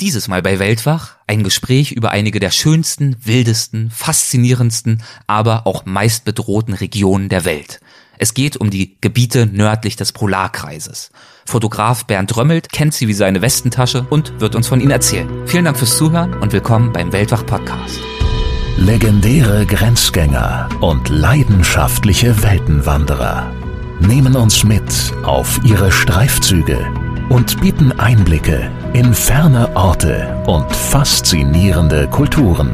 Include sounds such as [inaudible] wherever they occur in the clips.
Dieses Mal bei Weltwach ein Gespräch über einige der schönsten, wildesten, faszinierendsten, aber auch meist bedrohten Regionen der Welt. Es geht um die Gebiete nördlich des Polarkreises. Fotograf Bernd Römmelt kennt sie wie seine Westentasche und wird uns von ihnen erzählen. Vielen Dank fürs Zuhören und willkommen beim Weltwach Podcast. Legendäre Grenzgänger und leidenschaftliche Weltenwanderer nehmen uns mit auf ihre Streifzüge und bieten Einblicke in ferne Orte und faszinierende Kulturen.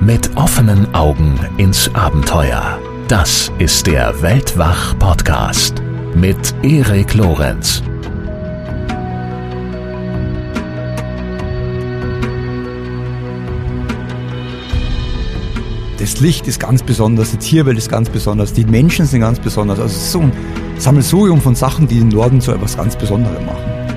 Mit offenen Augen ins Abenteuer. Das ist der Weltwach-Podcast mit Erik Lorenz. Das Licht ist ganz besonders, die Tierwelt ist ganz besonders, die Menschen sind ganz besonders. Also es ist so ein Sammelsurium von Sachen, die den Norden zu etwas ganz Besonderem machen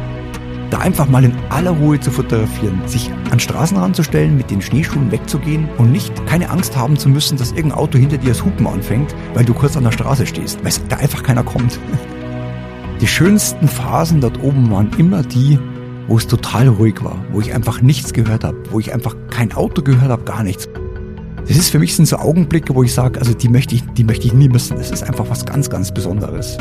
da einfach mal in aller Ruhe zu fotografieren, sich an Straßen ranzustellen, mit den Schneeschuhen wegzugehen und nicht keine Angst haben zu müssen, dass irgendein Auto hinter dir das Hupen anfängt, weil du kurz an der Straße stehst, weil da einfach keiner kommt. [laughs] Die schönsten Phasen dort oben waren immer die, wo es total ruhig war, wo ich einfach nichts gehört habe, wo ich einfach kein Auto gehört habe, gar nichts. Das ist für mich sind so Augenblicke, wo ich sage, also die möchte ich, die möchte ich nie missen. Das ist einfach was ganz, ganz Besonderes.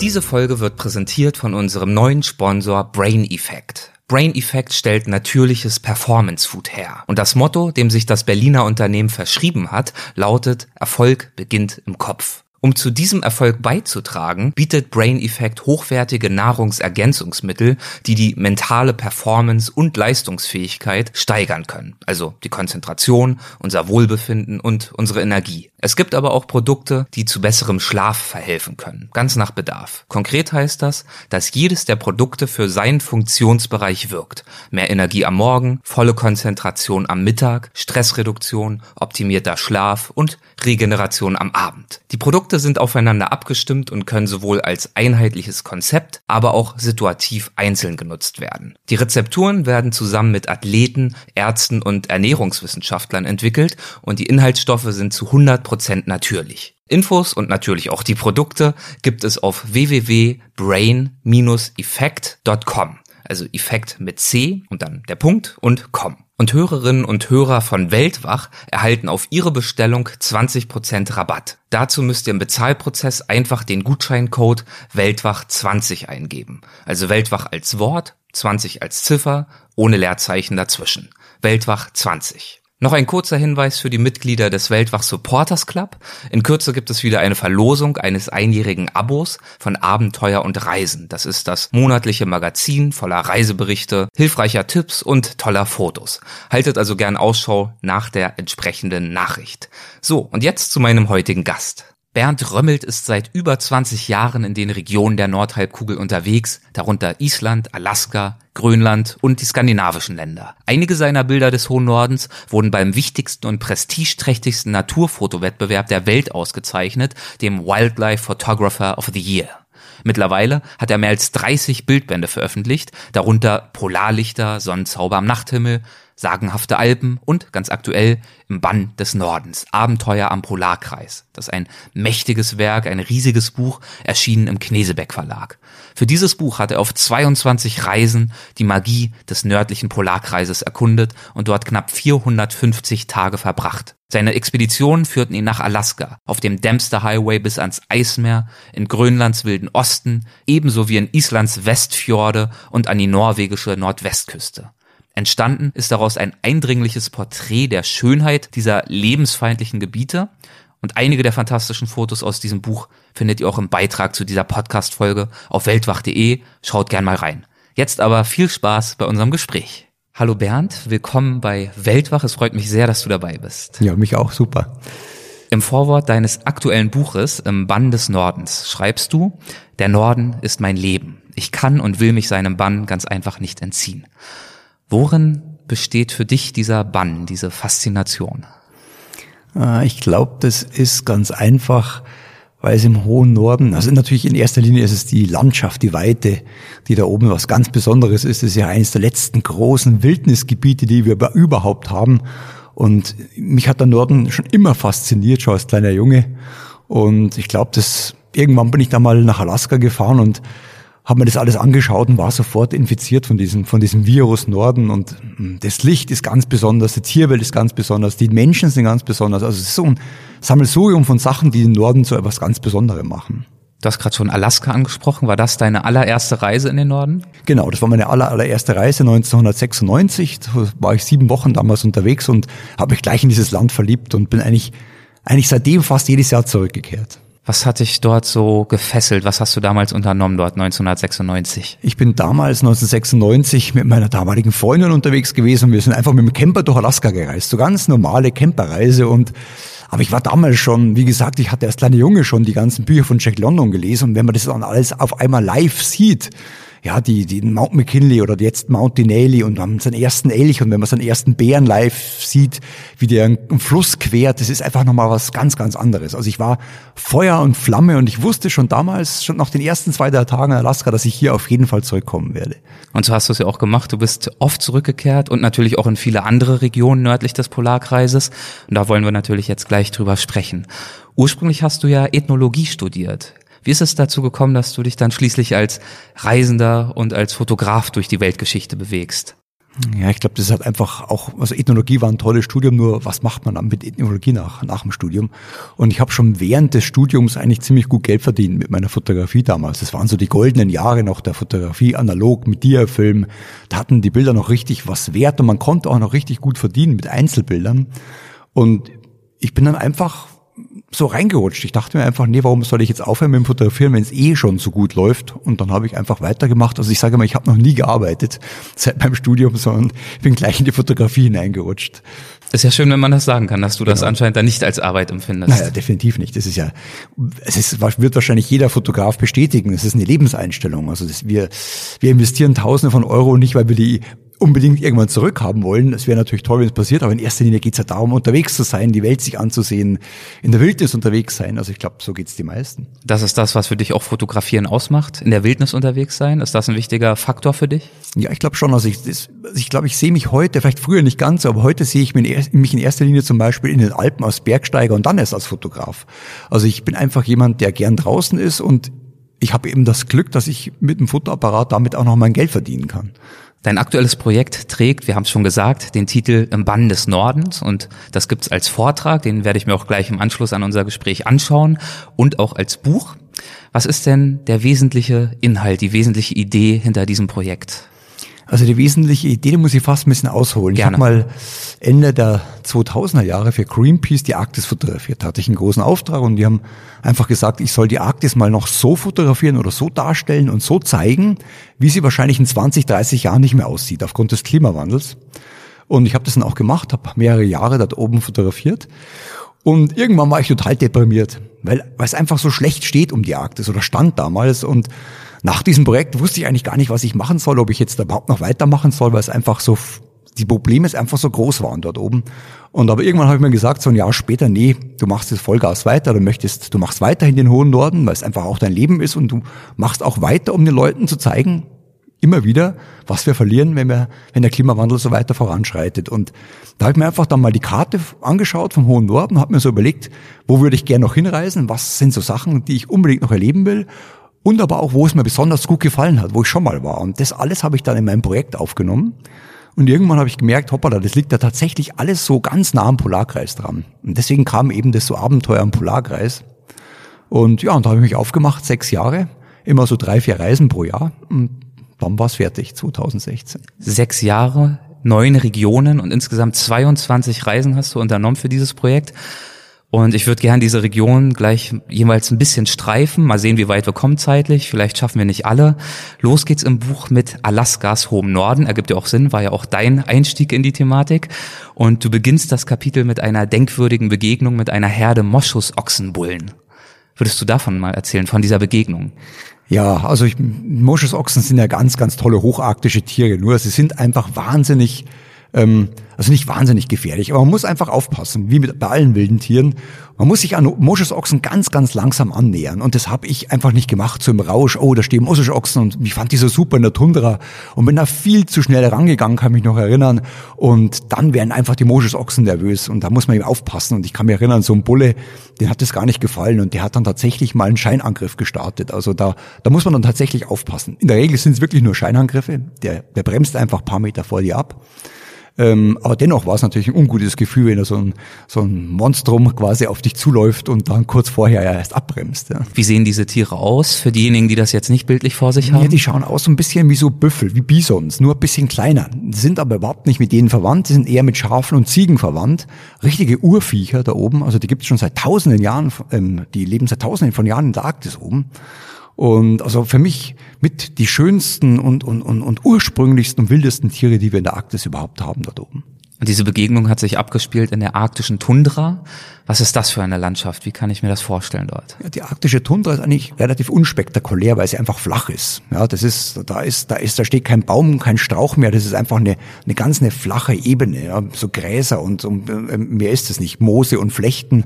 Diese Folge wird präsentiert von unserem neuen Sponsor Brain Effect. Brain Effect stellt natürliches Performance Food her. Und das Motto, dem sich das Berliner Unternehmen verschrieben hat, lautet Erfolg beginnt im Kopf. Um zu diesem Erfolg beizutragen, bietet Brain Effect hochwertige Nahrungsergänzungsmittel, die die mentale Performance und Leistungsfähigkeit steigern können. Also die Konzentration, unser Wohlbefinden und unsere Energie. Es gibt aber auch Produkte, die zu besserem Schlaf verhelfen können, ganz nach Bedarf. Konkret heißt das, dass jedes der Produkte für seinen Funktionsbereich wirkt. Mehr Energie am Morgen, volle Konzentration am Mittag, Stressreduktion, optimierter Schlaf und Regeneration am Abend. Die Produkte sind aufeinander abgestimmt und können sowohl als einheitliches Konzept, aber auch situativ einzeln genutzt werden. Die Rezepturen werden zusammen mit Athleten, Ärzten und Ernährungswissenschaftlern entwickelt und die Inhaltsstoffe sind zu 100% natürlich. Infos und natürlich auch die Produkte gibt es auf www.brain-effekt.com. Also Effekt mit C und dann der Punkt und com. Und Hörerinnen und Hörer von Weltwach erhalten auf ihre Bestellung 20% Rabatt. Dazu müsst ihr im Bezahlprozess einfach den Gutscheincode Weltwach20 eingeben. Also Weltwach als Wort, 20 als Ziffer, ohne Leerzeichen dazwischen. Weltwach 20. Noch ein kurzer Hinweis für die Mitglieder des Weltwach Supporters Club. In Kürze gibt es wieder eine Verlosung eines einjährigen Abos von Abenteuer und Reisen. Das ist das monatliche Magazin voller Reiseberichte, hilfreicher Tipps und toller Fotos. Haltet also gern Ausschau nach der entsprechenden Nachricht. So, und jetzt zu meinem heutigen Gast. Bernd Römmelt ist seit über 20 Jahren in den Regionen der Nordhalbkugel unterwegs, darunter Island, Alaska, Grönland und die skandinavischen Länder. Einige seiner Bilder des hohen Nordens wurden beim wichtigsten und prestigeträchtigsten Naturfotowettbewerb der Welt ausgezeichnet, dem Wildlife Photographer of the Year. Mittlerweile hat er mehr als 30 Bildbände veröffentlicht, darunter Polarlichter, Sonnenzauber am Nachthimmel, sagenhafte Alpen und ganz aktuell im Bann des Nordens, Abenteuer am Polarkreis. Das ist ein mächtiges Werk, ein riesiges Buch, erschienen im Knesebeck Verlag. Für dieses Buch hat er auf 22 Reisen die Magie des nördlichen Polarkreises erkundet und dort knapp 450 Tage verbracht. Seine Expeditionen führten ihn nach Alaska, auf dem Dempster Highway bis ans Eismeer, in Grönlands wilden Osten, ebenso wie in Islands Westfjorde und an die norwegische Nordwestküste. Entstanden ist daraus ein eindringliches Porträt der Schönheit dieser lebensfeindlichen Gebiete und einige der fantastischen Fotos aus diesem Buch findet ihr auch im Beitrag zu dieser Podcast-Folge auf weltwach.de. Schaut gern mal rein. Jetzt aber viel Spaß bei unserem Gespräch. Hallo Bernd, willkommen bei Weltwach. Es freut mich sehr, dass du dabei bist. Ja, mich auch super. Im Vorwort deines aktuellen Buches Im Bann des Nordens schreibst du, der Norden ist mein Leben. Ich kann und will mich seinem Bann ganz einfach nicht entziehen. Worin besteht für dich dieser Bann, diese Faszination? Äh, ich glaube, das ist ganz einfach, weil es im hohen Norden, also natürlich in erster Linie ist es die Landschaft, die Weite, die da oben was ganz Besonderes ist. Das ist ja eines der letzten großen Wildnisgebiete, die wir überhaupt haben. Und mich hat der Norden schon immer fasziniert, schon als kleiner Junge. Und ich glaube, dass irgendwann bin ich da mal nach Alaska gefahren und habe mir das alles angeschaut und war sofort infiziert von diesem, von diesem Virus Norden. Und hm, das Licht ist ganz besonders, die Tierwelt ist ganz besonders, die Menschen sind ganz besonders. Also es ist so ein Sammelsurium von Sachen, die den Norden zu etwas ganz Besonderem machen. Du hast gerade schon Alaska angesprochen. War das deine allererste Reise in den Norden? Genau, das war meine aller, allererste Reise 1996. Da war ich sieben Wochen damals unterwegs und habe mich gleich in dieses Land verliebt und bin eigentlich, eigentlich seitdem fast jedes Jahr zurückgekehrt. Was hat dich dort so gefesselt? Was hast du damals unternommen dort 1996? Ich bin damals 1996 mit meiner damaligen Freundin unterwegs gewesen. Wir sind einfach mit dem Camper durch Alaska gereist. So ganz normale Camperreise und aber ich war damals schon, wie gesagt, ich hatte als kleiner Junge schon die ganzen Bücher von Jack London gelesen und wenn man das dann alles auf einmal live sieht, ja, die, die Mount McKinley oder jetzt Mount Denali und haben seinen ersten Elch und wenn man seinen ersten Bären live sieht, wie der einen Fluss quert, das ist einfach nochmal was ganz, ganz anderes. Also ich war Feuer und Flamme und ich wusste schon damals, schon nach den ersten zwei, drei Tagen in Alaska, dass ich hier auf jeden Fall zurückkommen werde. Und so hast du es ja auch gemacht. Du bist oft zurückgekehrt und natürlich auch in viele andere Regionen nördlich des Polarkreises. Und da wollen wir natürlich jetzt gleich drüber sprechen. Ursprünglich hast du ja Ethnologie studiert. Wie ist es dazu gekommen, dass du dich dann schließlich als Reisender und als Fotograf durch die Weltgeschichte bewegst? Ja, ich glaube, das hat einfach auch, also Ethnologie war ein tolles Studium, nur was macht man dann mit Ethnologie nach, nach dem Studium? Und ich habe schon während des Studiums eigentlich ziemlich gut Geld verdient mit meiner Fotografie damals. Das waren so die goldenen Jahre noch der Fotografie, analog mit Diafilm. Da hatten die Bilder noch richtig was wert und man konnte auch noch richtig gut verdienen mit Einzelbildern. Und ich bin dann einfach so reingerutscht. Ich dachte mir einfach, nee, warum soll ich jetzt aufhören mit dem Fotografieren, wenn es eh schon so gut läuft? Und dann habe ich einfach weitergemacht. Also ich sage mal, ich habe noch nie gearbeitet [laughs] seit meinem Studium, sondern bin gleich in die Fotografie hineingerutscht. Ist ja schön, wenn man das sagen kann, dass du das genau. anscheinend dann nicht als Arbeit empfindest. Naja, definitiv nicht. Das ist ja, es ist, wird wahrscheinlich jeder Fotograf bestätigen. Es ist eine Lebenseinstellung. Also das, wir, wir investieren Tausende von Euro nicht, weil wir die unbedingt irgendwann zurückhaben wollen. Es wäre natürlich toll, wenn es passiert, aber in erster Linie geht es ja darum, unterwegs zu sein, die Welt sich anzusehen, in der Wildnis unterwegs sein. Also ich glaube, so geht's die meisten. Das ist das, was für dich auch Fotografieren ausmacht, in der Wildnis unterwegs sein. Ist das ein wichtiger Faktor für dich? Ja, ich glaube schon. Also ich, das, ich glaube, ich sehe mich heute, vielleicht früher nicht ganz, aber heute sehe ich mich in erster Linie zum Beispiel in den Alpen als Bergsteiger und dann erst als Fotograf. Also ich bin einfach jemand, der gern draußen ist und ich habe eben das Glück, dass ich mit dem Fotoapparat damit auch noch mein Geld verdienen kann. Dein aktuelles Projekt trägt, wir haben es schon gesagt, den Titel Im Bann des Nordens und das gibt's als Vortrag, den werde ich mir auch gleich im Anschluss an unser Gespräch anschauen und auch als Buch. Was ist denn der wesentliche Inhalt, die wesentliche Idee hinter diesem Projekt? Also die wesentliche Idee, die muss ich fast ein bisschen ausholen. Gerne. Ich habe mal Ende der 2000er Jahre für Greenpeace die Arktis fotografiert. Da hatte ich einen großen Auftrag und die haben einfach gesagt, ich soll die Arktis mal noch so fotografieren oder so darstellen und so zeigen, wie sie wahrscheinlich in 20, 30 Jahren nicht mehr aussieht aufgrund des Klimawandels. Und ich habe das dann auch gemacht, habe mehrere Jahre dort oben fotografiert. Und irgendwann war ich total deprimiert, weil, weil es einfach so schlecht steht um die Arktis oder stand damals und nach diesem Projekt wusste ich eigentlich gar nicht, was ich machen soll, ob ich jetzt überhaupt noch weitermachen soll, weil es einfach so, die Probleme einfach so groß waren dort oben. Und aber irgendwann habe ich mir gesagt, so ein Jahr später, nee, du machst jetzt Vollgas weiter, du möchtest, du machst weiterhin den hohen Norden, weil es einfach auch dein Leben ist und du machst auch weiter, um den Leuten zu zeigen, immer wieder, was wir verlieren, wenn wir, wenn der Klimawandel so weiter voranschreitet. Und da habe ich mir einfach dann mal die Karte angeschaut vom Hohen Norden, habe mir so überlegt, wo würde ich gerne noch hinreisen, was sind so Sachen, die ich unbedingt noch erleben will und aber auch, wo es mir besonders gut gefallen hat, wo ich schon mal war. Und das alles habe ich dann in meinem Projekt aufgenommen. Und irgendwann habe ich gemerkt, hoppala, das liegt da tatsächlich alles so ganz nah am Polarkreis dran. Und deswegen kam eben das so Abenteuer am Polarkreis. Und ja, und da habe ich mich aufgemacht, sechs Jahre, immer so drei, vier Reisen pro Jahr. Und dann war es fertig, 2016. Sechs Jahre, neun Regionen und insgesamt 22 Reisen hast du unternommen für dieses Projekt. Und ich würde gerne diese Region gleich jeweils ein bisschen streifen, mal sehen, wie weit wir kommen zeitlich. Vielleicht schaffen wir nicht alle. Los geht's im Buch mit Alaskas hohem Norden. Ergibt ja auch Sinn, war ja auch dein Einstieg in die Thematik. Und du beginnst das Kapitel mit einer denkwürdigen Begegnung mit einer Herde Moschusochsenbullen. Würdest du davon mal erzählen, von dieser Begegnung? Ja, also ich, Moschusochsen sind ja ganz, ganz tolle hocharktische Tiere. Nur sie sind einfach wahnsinnig ähm, also nicht wahnsinnig gefährlich, aber man muss einfach aufpassen, wie mit bei allen wilden Tieren. Man muss sich an Moschusochsen ganz, ganz langsam annähern. Und das habe ich einfach nicht gemacht, so im Rausch, oh, da stehen Moschusochsen und ich fand die so super in der Tundra und bin da viel zu schnell rangegangen, kann mich noch erinnern. Und dann werden einfach die Moschusochsen nervös und da muss man eben aufpassen. Und ich kann mich erinnern, so ein Bulle, den hat das gar nicht gefallen und der hat dann tatsächlich mal einen Scheinangriff gestartet. Also da, da muss man dann tatsächlich aufpassen. In der Regel sind es wirklich nur Scheinangriffe. Der, der bremst einfach ein paar Meter vor dir ab. Ähm, aber dennoch war es natürlich ein ungutes Gefühl, wenn da so ein, so ein Monstrum quasi auf dich zuläuft und dann kurz vorher ja erst abbremst. Ja. Wie sehen diese Tiere aus, für diejenigen, die das jetzt nicht bildlich vor sich haben? Ja, die schauen aus so ein bisschen wie so Büffel, wie Bisons, nur ein bisschen kleiner. Die sind aber überhaupt nicht mit denen verwandt, die sind eher mit Schafen und Ziegen verwandt. Richtige Urviecher da oben, also die gibt es schon seit tausenden Jahren, ähm, die leben seit tausenden von Jahren in der Arktis oben. Und also für mich mit die schönsten und, und, und, und ursprünglichsten und wildesten Tiere, die wir in der Arktis überhaupt haben dort oben. Und diese Begegnung hat sich abgespielt in der arktischen Tundra. Was ist das für eine Landschaft? Wie kann ich mir das vorstellen dort? Ja, die arktische Tundra ist eigentlich relativ unspektakulär, weil sie einfach flach ist. Ja, das ist, da ist, da ist, da steht kein Baum, kein Strauch mehr. Das ist einfach eine, eine ganz eine flache Ebene. Ja, so Gräser und, und äh, mehr ist es nicht. Moose und Flechten.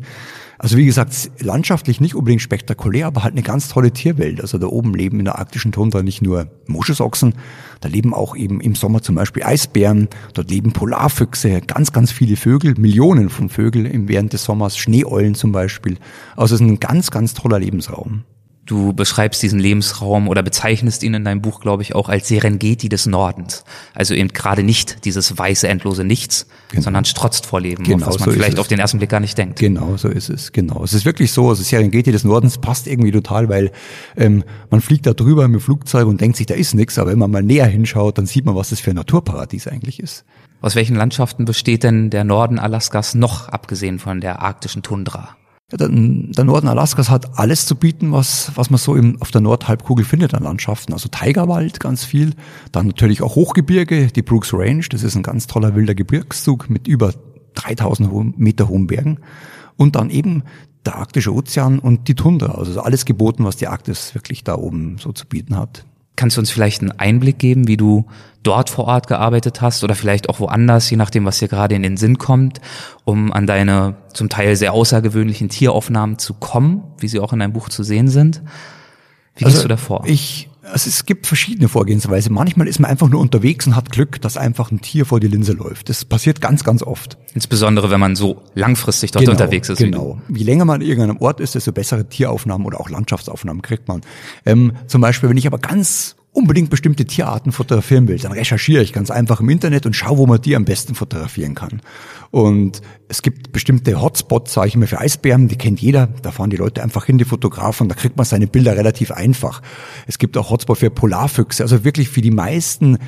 Also wie gesagt, landschaftlich nicht unbedingt spektakulär, aber halt eine ganz tolle Tierwelt. Also da oben leben in der arktischen Tundra nicht nur Moschusochsen, da leben auch eben im Sommer zum Beispiel Eisbären, dort leben Polarfüchse, ganz, ganz viele Vögel, Millionen von Vögeln während des Sommers, Schneeeulen zum Beispiel. Also es ist ein ganz, ganz toller Lebensraum. Du beschreibst diesen Lebensraum oder bezeichnest ihn in deinem Buch, glaube ich, auch als Serengeti des Nordens. Also eben gerade nicht dieses weiße, endlose Nichts, genau. sondern strotzt vor Leben, genau, was man so vielleicht auf den ersten Blick gar nicht denkt. Genau, so ist es. Genau. Es ist wirklich so, also Serengeti des Nordens passt irgendwie total, weil ähm, man fliegt da drüber mit dem Flugzeug und denkt sich, da ist nichts, aber wenn man mal näher hinschaut, dann sieht man, was das für ein Naturparadies eigentlich ist. Aus welchen Landschaften besteht denn der Norden Alaskas noch, abgesehen von der arktischen Tundra? Der, der Norden Alaskas hat alles zu bieten, was, was man so im, auf der Nordhalbkugel findet an Landschaften. Also Tigerwald ganz viel, dann natürlich auch Hochgebirge, die Brooks Range, das ist ein ganz toller wilder Gebirgszug mit über 3000 Meter hohen Bergen. Und dann eben der arktische Ozean und die Tundra, also alles geboten, was die Arktis wirklich da oben so zu bieten hat. Kannst du uns vielleicht einen Einblick geben, wie du dort vor Ort gearbeitet hast oder vielleicht auch woanders, je nachdem, was dir gerade in den Sinn kommt, um an deine zum Teil sehr außergewöhnlichen Tieraufnahmen zu kommen, wie sie auch in deinem Buch zu sehen sind? Wie also gehst du davor? Ich also es gibt verschiedene Vorgehensweise. Manchmal ist man einfach nur unterwegs und hat Glück, dass einfach ein Tier vor die Linse läuft. Das passiert ganz, ganz oft. Insbesondere, wenn man so langfristig dort genau, unterwegs ist. Genau. Je länger man an irgendeinem Ort ist, desto bessere Tieraufnahmen oder auch Landschaftsaufnahmen kriegt man. Ähm, zum Beispiel, wenn ich aber ganz unbedingt bestimmte Tierarten fotografieren will, dann recherchiere ich ganz einfach im Internet und schaue, wo man die am besten fotografieren kann. Und es gibt bestimmte Hotspots, sage ich immer, für Eisbären, die kennt jeder. Da fahren die Leute einfach hin, die Fotografen, da kriegt man seine Bilder relativ einfach. Es gibt auch Hotspots für Polarfüchse, also wirklich für die meisten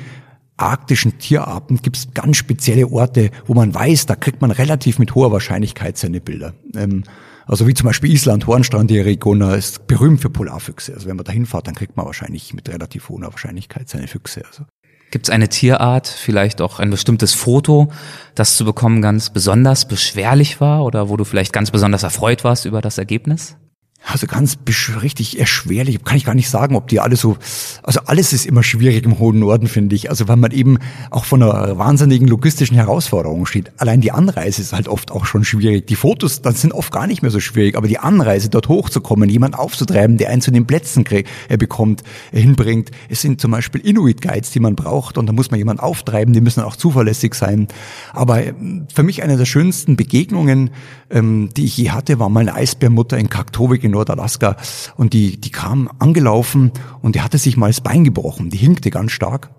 arktischen Tierarten gibt es ganz spezielle Orte, wo man weiß, da kriegt man relativ mit hoher Wahrscheinlichkeit seine Bilder. Ähm, also wie zum Beispiel Island, Hornstrand, die Region ist berühmt für Polarfüchse. Also wenn man da hinfahrt, dann kriegt man wahrscheinlich mit relativ hoher Wahrscheinlichkeit seine Füchse. Also. Gibt es eine Tierart, vielleicht auch ein bestimmtes Foto, das zu bekommen ganz besonders beschwerlich war oder wo du vielleicht ganz besonders erfreut warst über das Ergebnis? Also ganz richtig erschwerlich, kann ich gar nicht sagen, ob die alle so, also alles ist immer schwierig im hohen Norden, finde ich. Also weil man eben auch von einer wahnsinnigen logistischen Herausforderung steht. Allein die Anreise ist halt oft auch schon schwierig. Die Fotos, dann sind oft gar nicht mehr so schwierig, aber die Anreise dort hochzukommen, jemand aufzutreiben, der einen zu den Plätzen äh, bekommt, äh, hinbringt. Es sind zum Beispiel Inuit-Guides, die man braucht und da muss man jemand auftreiben, die müssen auch zuverlässig sein. Aber äh, für mich eine der schönsten Begegnungen, ähm, die ich je hatte, war mal eine Eisbärmutter in Kaktovik in Nordalaska und die, die kam angelaufen und die hatte sich mal das Bein gebrochen. Die hinkte ganz stark.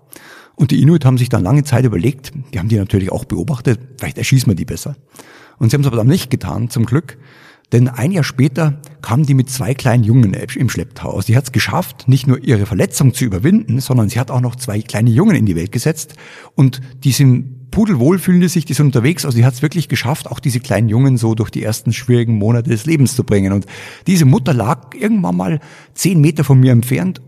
Und die Inuit haben sich dann lange Zeit überlegt, die haben die natürlich auch beobachtet, vielleicht erschießen wir die besser. Und sie haben es aber dann nicht getan, zum Glück. Denn ein Jahr später kamen die mit zwei kleinen Jungen im Schlepptau. Also die hat es geschafft, nicht nur ihre Verletzung zu überwinden, sondern sie hat auch noch zwei kleine Jungen in die Welt gesetzt. Und die sind pudelwohl fühlen sich, die sind unterwegs. Also die hat es wirklich geschafft, auch diese kleinen Jungen so durch die ersten schwierigen Monate des Lebens zu bringen. Und diese Mutter lag irgendwann mal zehn Meter von mir entfernt,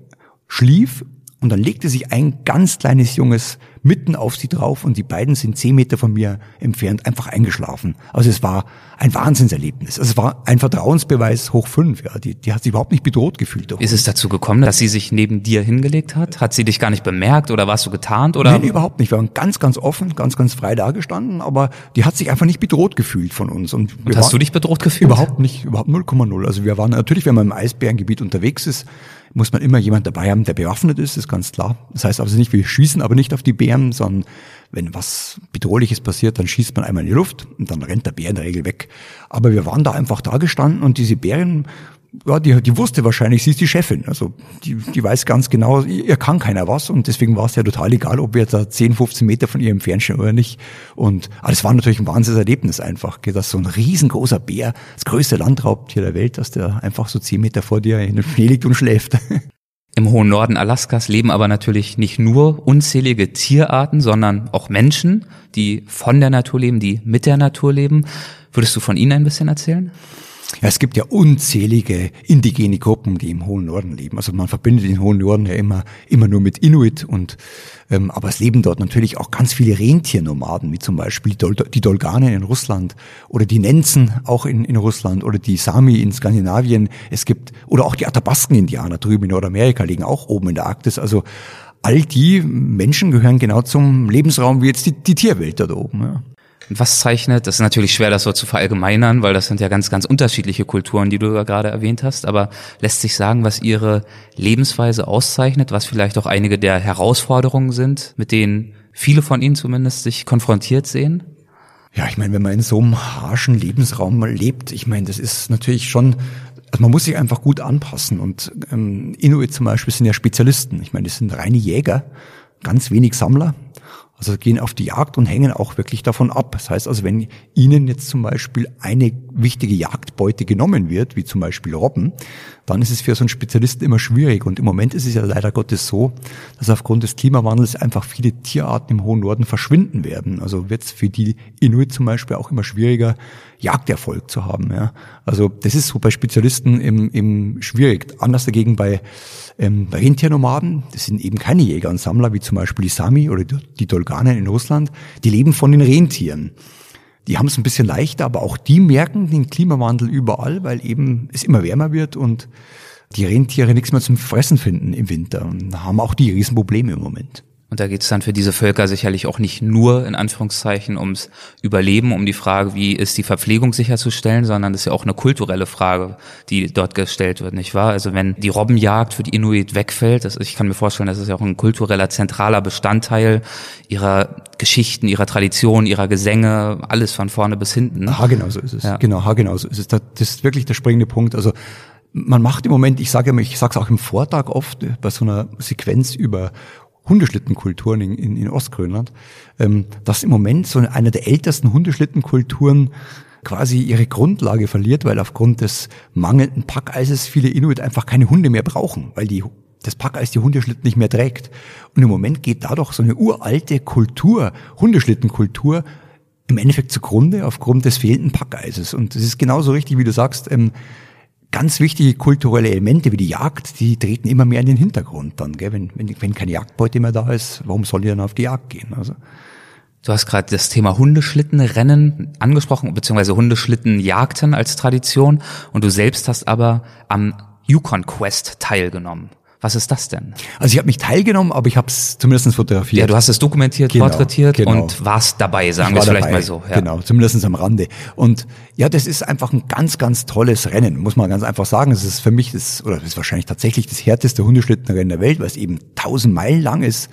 schlief Und dann legte sich ein ganz kleines Junges mitten auf sie drauf und die beiden sind zehn Meter von mir entfernt einfach eingeschlafen. Also es war ein Wahnsinnserlebnis. Also es war ein Vertrauensbeweis hoch fünf. Ja. Die, die hat sich überhaupt nicht bedroht gefühlt. Ist es dazu gekommen, dass sie sich neben dir hingelegt hat? Hat sie dich gar nicht bemerkt oder warst du getarnt? Oder? Nein, überhaupt nicht. Wir waren ganz, ganz offen, ganz, ganz frei dagestanden, aber die hat sich einfach nicht bedroht gefühlt von uns. Und, und hast du dich bedroht gefühlt? Überhaupt nicht, überhaupt 0,0. Also wir waren natürlich, wenn man im Eisbärengebiet unterwegs ist, muss man immer jemand dabei haben, der bewaffnet ist, ist ganz klar. Das heißt also nicht, wir schießen aber nicht auf die Bären, sondern wenn was Bedrohliches passiert, dann schießt man einmal in die Luft und dann rennt der Bär in der Regel weg. Aber wir waren da einfach da gestanden und diese Bären ja, die, die wusste wahrscheinlich, sie ist die Chefin. Also die, die weiß ganz genau, ihr kann keiner was und deswegen war es ja total egal, ob wir jetzt da 10, 15 Meter von ihr entfernt stehen oder nicht. Und aber es war natürlich ein wahnsinniges Erlebnis einfach, dass so ein riesengroßer Bär, das größte Landraubtier der Welt, dass der einfach so 10 Meter vor dir in den Schnee liegt und schläft. [laughs] Im hohen Norden Alaskas leben aber natürlich nicht nur unzählige Tierarten, sondern auch Menschen, die von der Natur leben, die mit der Natur leben. Würdest du von ihnen ein bisschen erzählen? Ja, es gibt ja unzählige indigene Gruppen, die im hohen Norden leben. Also man verbindet den hohen Norden ja immer, immer nur mit Inuit und ähm, aber es leben dort natürlich auch ganz viele Rentiernomaden, wie zum Beispiel die, Dol die Dolganen in Russland oder die Nenzen auch in, in Russland oder die Sami in Skandinavien. Es gibt oder auch die Athabasken-Indianer drüben in Nordamerika liegen auch oben in der Arktis. Also all die Menschen gehören genau zum Lebensraum wie jetzt die, die Tierwelt da oben. Ja. Was zeichnet, das ist natürlich schwer, das so zu verallgemeinern, weil das sind ja ganz, ganz unterschiedliche Kulturen, die du da gerade erwähnt hast, aber lässt sich sagen, was ihre Lebensweise auszeichnet, was vielleicht auch einige der Herausforderungen sind, mit denen viele von ihnen zumindest sich konfrontiert sehen? Ja, ich meine, wenn man in so einem harschen Lebensraum lebt, ich meine, das ist natürlich schon, also man muss sich einfach gut anpassen und ähm, Inuit zum Beispiel sind ja Spezialisten. Ich meine, das sind reine Jäger, ganz wenig Sammler also gehen auf die Jagd und hängen auch wirklich davon ab. Das heißt also, wenn Ihnen jetzt zum Beispiel eine wichtige Jagdbeute genommen wird, wie zum Beispiel Robben, dann ist es für so einen Spezialisten immer schwierig. Und im Moment ist es ja leider Gottes so, dass aufgrund des Klimawandels einfach viele Tierarten im hohen Norden verschwinden werden. Also wird es für die Inuit zum Beispiel auch immer schwieriger, Jagderfolg zu haben. Ja. Also das ist so bei Spezialisten im, im schwierig. Anders dagegen bei ähm, Rentiernomaden, das sind eben keine Jäger und Sammler, wie zum Beispiel die Sami oder die Dolganen in Russland, die leben von den Rentieren. Die haben es ein bisschen leichter, aber auch die merken den Klimawandel überall, weil eben es immer wärmer wird und die Rentiere nichts mehr zum Fressen finden im Winter und haben auch die Riesenprobleme im Moment. Und da geht es dann für diese Völker sicherlich auch nicht nur in Anführungszeichen ums Überleben, um die Frage, wie ist die Verpflegung sicherzustellen, sondern das ist ja auch eine kulturelle Frage, die dort gestellt wird, nicht wahr? Also wenn die Robbenjagd für die Inuit wegfällt, das, ich kann mir vorstellen, das ist ja auch ein kultureller zentraler Bestandteil ihrer Geschichten, ihrer Tradition, ihrer Gesänge, alles von vorne bis hinten. Ha, genau so ist es. Ja. Genau, ha, genau so ist es. Das ist wirklich der springende Punkt. Also man macht im Moment, ich sage immer, ich sage es auch im Vortrag oft bei so einer Sequenz über Hundeschlittenkulturen in, in, in Ostgrönland, ähm, dass im Moment so eine der ältesten Hundeschlittenkulturen quasi ihre Grundlage verliert, weil aufgrund des mangelnden Packeises viele Inuit einfach keine Hunde mehr brauchen, weil die das Packeis die Hundeschlitten nicht mehr trägt. Und im Moment geht dadurch so eine uralte Kultur, Hundeschlittenkultur, im Endeffekt zugrunde aufgrund des fehlenden Packeises. Und es ist genauso richtig, wie du sagst, ähm, ganz wichtige kulturelle Elemente wie die Jagd, die treten immer mehr in den Hintergrund dann. Gell? Wenn, wenn, wenn keine Jagdbeute mehr da ist, warum soll ich dann auf die Jagd gehen? Also. Du hast gerade das Thema Hundeschlittenrennen angesprochen, beziehungsweise Hundeschlittenjagden als Tradition und du selbst hast aber am Yukon Quest teilgenommen. Was ist das denn? Also ich habe nicht teilgenommen, aber ich habe es zumindest fotografiert. Ja, du hast es dokumentiert, genau, porträtiert genau. und warst dabei, sagen wir es vielleicht mal so. Ja. Genau, zumindest am Rande. Und ja, das ist einfach ein ganz, ganz tolles Rennen, muss man ganz einfach sagen. Es ist für mich das, oder das ist wahrscheinlich tatsächlich das härteste Hundeschlittenrennen der Welt, weil es eben tausend Meilen lang ist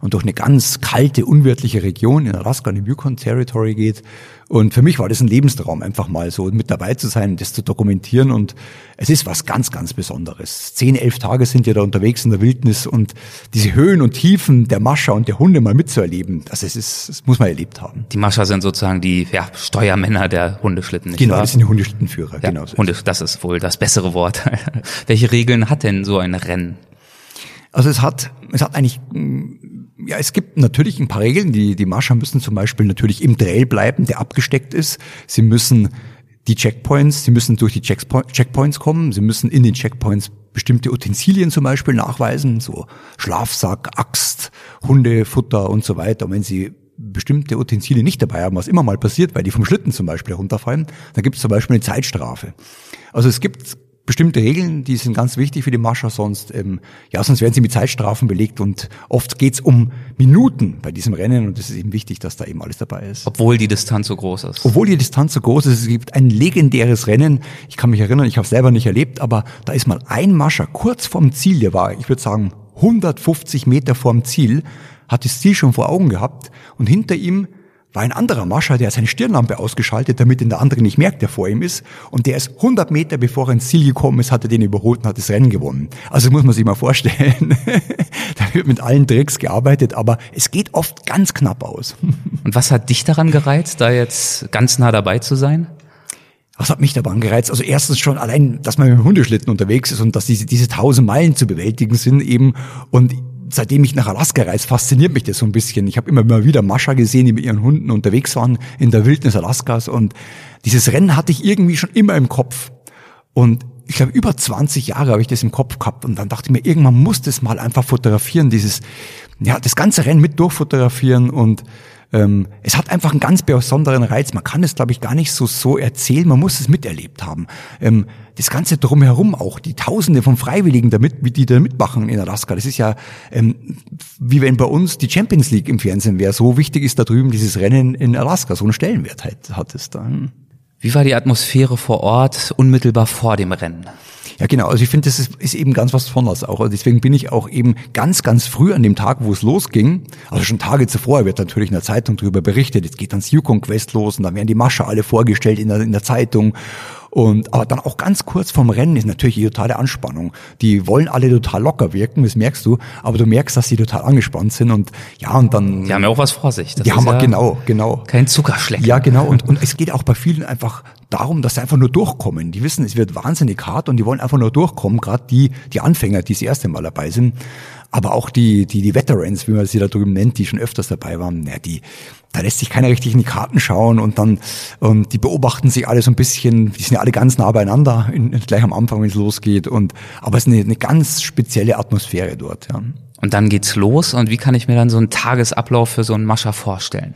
und durch eine ganz kalte, unwirtliche Region in Alaska, in dem Yukon Territory geht. Und für mich war das ein Lebenstraum, einfach mal so mit dabei zu sein, das zu dokumentieren. Und es ist was ganz, ganz Besonderes. Zehn, elf Tage sind wir da unterwegs in der Wildnis und diese Höhen und Tiefen der Mascha und der Hunde mal mitzuerleben, das, ist, das muss man erlebt haben. Die Mascha sind sozusagen die ja, Steuermänner der Hundeschlitten. Nicht genau, wahr? das sind die Hundeschlittenführer. Ja, genau so Hunde, das ist wohl das bessere Wort. [laughs] Welche Regeln hat denn so ein Rennen? Also es hat, es hat eigentlich ja, es gibt natürlich ein paar Regeln. Die, die Marscher müssen zum Beispiel natürlich im Trail bleiben, der abgesteckt ist. Sie müssen die Checkpoints, sie müssen durch die Checkpoints kommen, sie müssen in den Checkpoints bestimmte Utensilien zum Beispiel nachweisen, so Schlafsack, Axt, Hundefutter und so weiter. Und wenn sie bestimmte Utensilien nicht dabei haben, was immer mal passiert, weil die vom Schlitten zum Beispiel herunterfallen, dann gibt es zum Beispiel eine Zeitstrafe. Also es gibt bestimmte Regeln, die sind ganz wichtig für die Mascher, sonst, ähm, ja, sonst werden sie mit Zeitstrafen belegt und oft geht's um Minuten bei diesem Rennen und es ist eben wichtig, dass da eben alles dabei ist. Obwohl die Distanz so groß ist. Obwohl die Distanz so groß ist, es gibt ein legendäres Rennen, ich kann mich erinnern, ich habe selber nicht erlebt, aber da ist mal ein Mascher kurz vorm Ziel, der war, ich würde sagen, 150 Meter vorm Ziel, hat das Ziel schon vor Augen gehabt und hinter ihm war ein anderer Mascher, der hat seine Stirnlampe ausgeschaltet, damit ihn der andere nicht merkt, der vor ihm ist. Und der ist 100 Meter, bevor er ins Ziel gekommen ist, hat er den überholt und hat das Rennen gewonnen. Also muss man sich mal vorstellen. [laughs] da wird mit allen Tricks gearbeitet, aber es geht oft ganz knapp aus. [laughs] und was hat dich daran gereizt, da jetzt ganz nah dabei zu sein? Was hat mich daran gereizt? Also erstens schon allein, dass man mit dem Hundeschlitten unterwegs ist und dass diese, diese tausend Meilen zu bewältigen sind eben. Und seitdem ich nach Alaska reise, fasziniert mich das so ein bisschen. Ich habe immer mal wieder Mascha gesehen, die mit ihren Hunden unterwegs waren in der Wildnis Alaskas und dieses Rennen hatte ich irgendwie schon immer im Kopf. Und ich glaube, über 20 Jahre habe ich das im Kopf gehabt und dann dachte ich mir, irgendwann muss das mal einfach fotografieren, dieses, ja, das ganze Rennen mit durchfotografieren und ähm, es hat einfach einen ganz besonderen Reiz. Man kann es, glaube ich, gar nicht so so erzählen. Man muss es miterlebt haben. Ähm, das Ganze drumherum auch, die Tausende von Freiwilligen, damit, die da mitmachen in Alaska. Das ist ja ähm, wie wenn bei uns die Champions League im Fernsehen wäre. So wichtig ist da drüben dieses Rennen in Alaska. So einen Stellenwert hat, hat es da. Wie war die Atmosphäre vor Ort unmittelbar vor dem Rennen? Ja, genau. Also ich finde, das ist, ist eben ganz was Besonderes auch. Also deswegen bin ich auch eben ganz, ganz früh an dem Tag, wo es losging, also schon Tage zuvor wird natürlich in der Zeitung darüber berichtet. Jetzt geht dann das Yukon Quest los und dann werden die Masche alle vorgestellt in der, in der Zeitung. Und aber dann auch ganz kurz vorm Rennen ist natürlich die totale Anspannung. Die wollen alle total locker wirken, das merkst du, aber du merkst, dass sie total angespannt sind und ja und dann. Die haben ja auch was vor sich. Das die haben ja genau, genau. Kein Zuckerschlecken. Ja, genau. Und, und es geht auch bei vielen einfach darum, dass sie einfach nur durchkommen. Die wissen, es wird wahnsinnig hart und die wollen einfach nur durchkommen. Gerade die, die Anfänger, die das erste Mal dabei sind aber auch die, die, die Veterans, wie man sie da drüben nennt, die schon öfters dabei waren, ja, die, da lässt sich keiner richtig in die Karten schauen und dann, und die beobachten sich alle so ein bisschen, die sind ja alle ganz nah beieinander, in, gleich am Anfang, wenn es losgeht und, aber es ist eine, eine ganz spezielle Atmosphäre dort, ja. Und dann geht's los und wie kann ich mir dann so einen Tagesablauf für so einen Mascher vorstellen?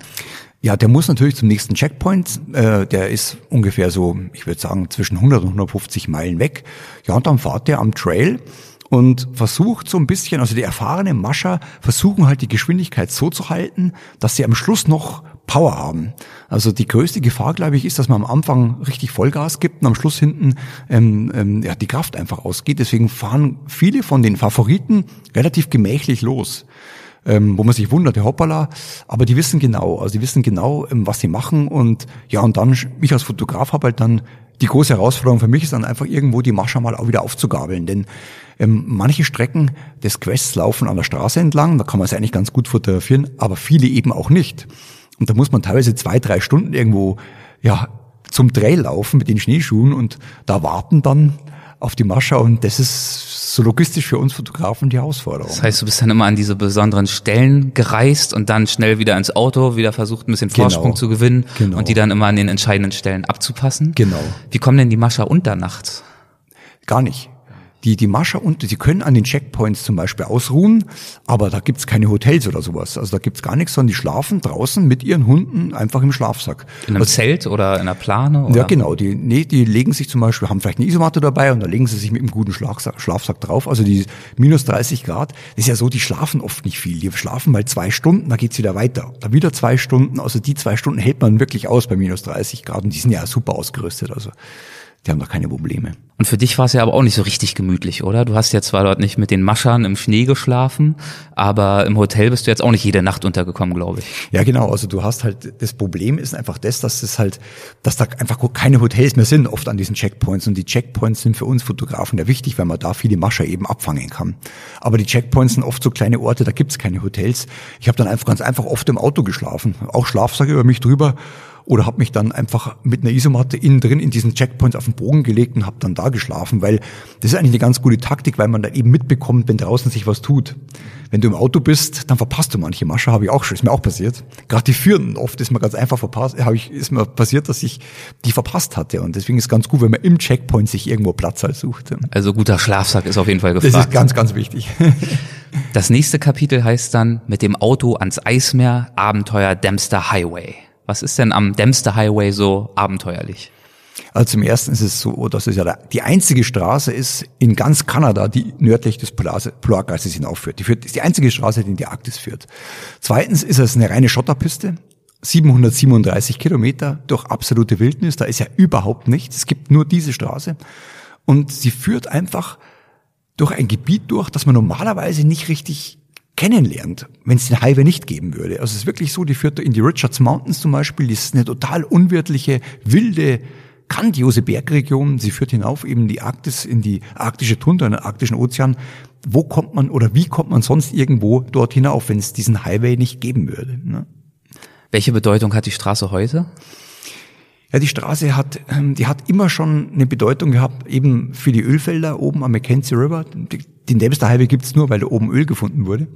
Ja, der muss natürlich zum nächsten Checkpoint. Äh, der ist ungefähr so, ich würde sagen, zwischen 100 und 150 Meilen weg. Ja, und dann fahrt der am Trail und versucht so ein bisschen, also die erfahrenen Mascher versuchen halt die Geschwindigkeit so zu halten, dass sie am Schluss noch Power haben. Also die größte Gefahr, glaube ich, ist, dass man am Anfang richtig Vollgas gibt und am Schluss hinten ähm, ähm, ja, die Kraft einfach ausgeht. Deswegen fahren viele von den Favoriten relativ gemächlich los. Ähm, wo man sich wundert, der Hoppala, aber die wissen genau, also die wissen genau, ähm, was sie machen. Und ja, und dann, ich als Fotograf habe halt dann die große Herausforderung für mich ist dann einfach irgendwo die Mascha mal auch wieder aufzugabeln, denn ähm, manche Strecken des Quests laufen an der Straße entlang, da kann man es eigentlich ganz gut fotografieren, aber viele eben auch nicht. Und da muss man teilweise zwei, drei Stunden irgendwo ja zum Trail laufen mit den Schneeschuhen und da warten dann auf die Mascha und das ist so logistisch für uns Fotografen die Herausforderung. Das heißt, du bist dann immer an diese besonderen Stellen gereist und dann schnell wieder ins Auto, wieder versucht ein bisschen genau. Vorsprung genau. zu gewinnen genau. und die dann immer an den entscheidenden Stellen abzupassen. Genau. Wie kommen denn die Mascha unter nachts? Gar nicht die, die Mascher und sie können an den Checkpoints zum Beispiel ausruhen, aber da gibt's keine Hotels oder sowas. Also da gibt's gar nichts, sondern die schlafen draußen mit ihren Hunden einfach im Schlafsack. In einem also, Zelt oder in einer Plane? Oder? Ja, genau. Die, nee, die legen sich zum Beispiel, haben vielleicht eine Isomatte dabei und da legen sie sich mit einem guten Schlafsack, Schlafsack drauf. Also die minus 30 Grad, das ist ja so, die schlafen oft nicht viel. Die schlafen mal zwei Stunden, da geht's wieder weiter. Da wieder zwei Stunden, also die zwei Stunden hält man wirklich aus bei minus 30 Grad und die sind ja super ausgerüstet. Also die haben doch keine Probleme. Und für dich war es ja aber auch nicht so richtig gemütlich, oder? Du hast ja zwar dort nicht mit den Maschern im Schnee geschlafen, aber im Hotel bist du jetzt auch nicht jede Nacht untergekommen, glaube ich. Ja, genau. Also du hast halt, das Problem ist einfach das, dass es halt, dass da einfach keine Hotels mehr sind, oft an diesen Checkpoints. Und die Checkpoints sind für uns Fotografen ja wichtig, weil man da viele Mascher eben abfangen kann. Aber die Checkpoints sind oft so kleine Orte, da gibt's keine Hotels. Ich habe dann einfach ganz einfach oft im Auto geschlafen, auch Schlafsack über mich drüber oder habe mich dann einfach mit einer Isomatte innen drin in diesen Checkpoints auf den Bogen gelegt und habe dann da geschlafen, weil das ist eigentlich eine ganz gute Taktik, weil man da eben mitbekommt, wenn draußen sich was tut. Wenn du im Auto bist, dann verpasst du manche Masche, habe ich auch schon, ist mir auch passiert. Gerade die Führenden, oft ist mir ganz einfach verpasst, habe ich, ist mir passiert, dass ich die verpasst hatte. Und deswegen ist ganz gut, wenn man im Checkpoint sich irgendwo Platz halt sucht. Also guter Schlafsack ist auf jeden Fall gefragt. Das ist ganz, ganz wichtig. Das nächste Kapitel heißt dann mit dem Auto ans Eismeer, Abenteuer Dempster Highway. Was ist denn am Dempster Highway so abenteuerlich? Also zum ersten ist es so, dass es ja die einzige Straße ist in ganz Kanada, die nördlich des Polarkreises hinaufführt. Die führt, ist die einzige Straße, die in die Arktis führt. Zweitens ist es eine reine Schotterpiste. 737 Kilometer durch absolute Wildnis. Da ist ja überhaupt nichts. Es gibt nur diese Straße. Und sie führt einfach durch ein Gebiet durch, das man normalerweise nicht richtig kennenlernt, wenn es den Highway nicht geben würde. Also es ist wirklich so, die führt in die Richards Mountains zum Beispiel, das ist eine total unwirtliche, wilde, grandiose Bergregion. Sie führt hinauf eben die Arktis, in die arktische Tundra, in den arktischen Ozean. Wo kommt man oder wie kommt man sonst irgendwo dort hinauf, wenn es diesen Highway nicht geben würde? Ne? Welche Bedeutung hat die Straße heute? Ja, die Straße hat, ähm, die hat immer schon eine Bedeutung gehabt, eben für die Ölfelder oben am Mackenzie River. Den Dempster Highway gibt's nur, weil da oben Öl gefunden wurde.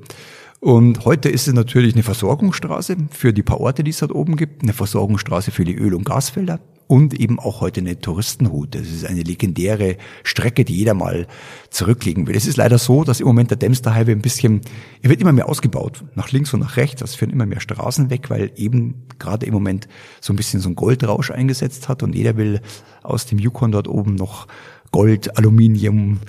Und heute ist es natürlich eine Versorgungsstraße für die paar Orte, die es dort oben gibt, eine Versorgungsstraße für die Öl- und Gasfelder und eben auch heute eine Touristenroute. Das ist eine legendäre Strecke, die jeder mal zurücklegen will. Es ist leider so, dass im Moment der Dempster Highway ein bisschen, er wird immer mehr ausgebaut, nach links und nach rechts. Das führen immer mehr Straßen weg, weil eben gerade im Moment so ein bisschen so ein Goldrausch eingesetzt hat und jeder will aus dem Yukon dort oben noch Gold, Aluminium,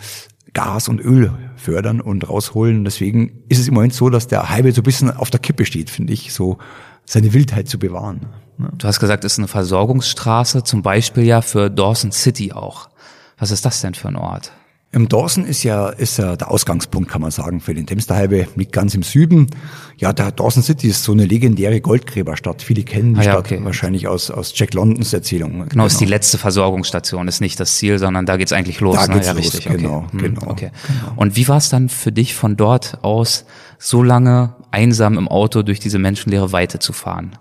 Gas und Öl fördern und rausholen. Deswegen ist es im Moment so, dass der Highway so ein bisschen auf der Kippe steht, finde ich, so seine Wildheit zu bewahren. Du hast gesagt, es ist eine Versorgungsstraße, zum Beispiel ja für Dawson City auch. Was ist das denn für ein Ort? Im Dawson ist ja, ist ja der Ausgangspunkt, kann man sagen, für den Dempster Highway, liegt ganz im Süden. Ja, der Dawson City ist so eine legendäre Goldgräberstadt. Viele kennen die ah, ja, Stadt okay. wahrscheinlich aus, aus Jack Londons Erzählung. Genau, genau, ist die letzte Versorgungsstation, ist nicht das Ziel, sondern da geht's eigentlich los. Da ne? geht's ja, los, richtig. genau, okay. genau. Okay. Genau. Und wie war es dann für dich von dort aus, so lange einsam im Auto durch diese menschenleere Weite zu fahren?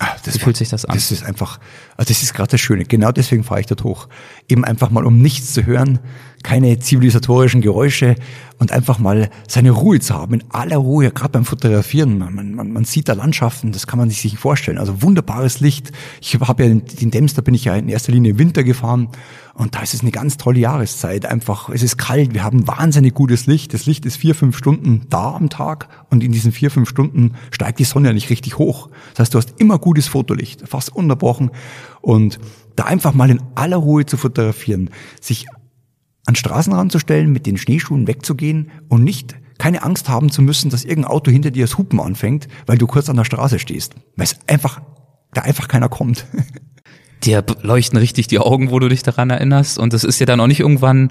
Ah, das Wie fühlt sich das an? Das ist einfach, also das ist gerade das Schöne. Genau deswegen fahre ich dort hoch. Eben einfach mal, um nichts zu hören, keine zivilisatorischen Geräusche und einfach mal seine Ruhe zu haben, in aller Ruhe, gerade beim Fotografieren. Man, man, man sieht da Landschaften, das kann man sich nicht vorstellen. Also wunderbares Licht. Ich habe ja den Dempster bin ich ja in erster Linie im Winter gefahren und da ist es eine ganz tolle Jahreszeit. Einfach, es ist kalt, wir haben wahnsinnig gutes Licht. Das Licht ist vier, fünf Stunden da am Tag und in diesen vier, fünf Stunden steigt die Sonne ja nicht richtig hoch. Das heißt, du hast immer gutes Fotolicht, fast unterbrochen und da einfach mal in aller Ruhe zu fotografieren, sich an Straßenrand zu stellen, mit den Schneeschuhen wegzugehen und nicht keine Angst haben zu müssen, dass irgendein Auto hinter dir das Hupen anfängt, weil du kurz an der Straße stehst. Weil es einfach, da einfach keiner kommt. [laughs] dir leuchten richtig die Augen, wo du dich daran erinnerst. Und das ist ja dann auch nicht irgendwann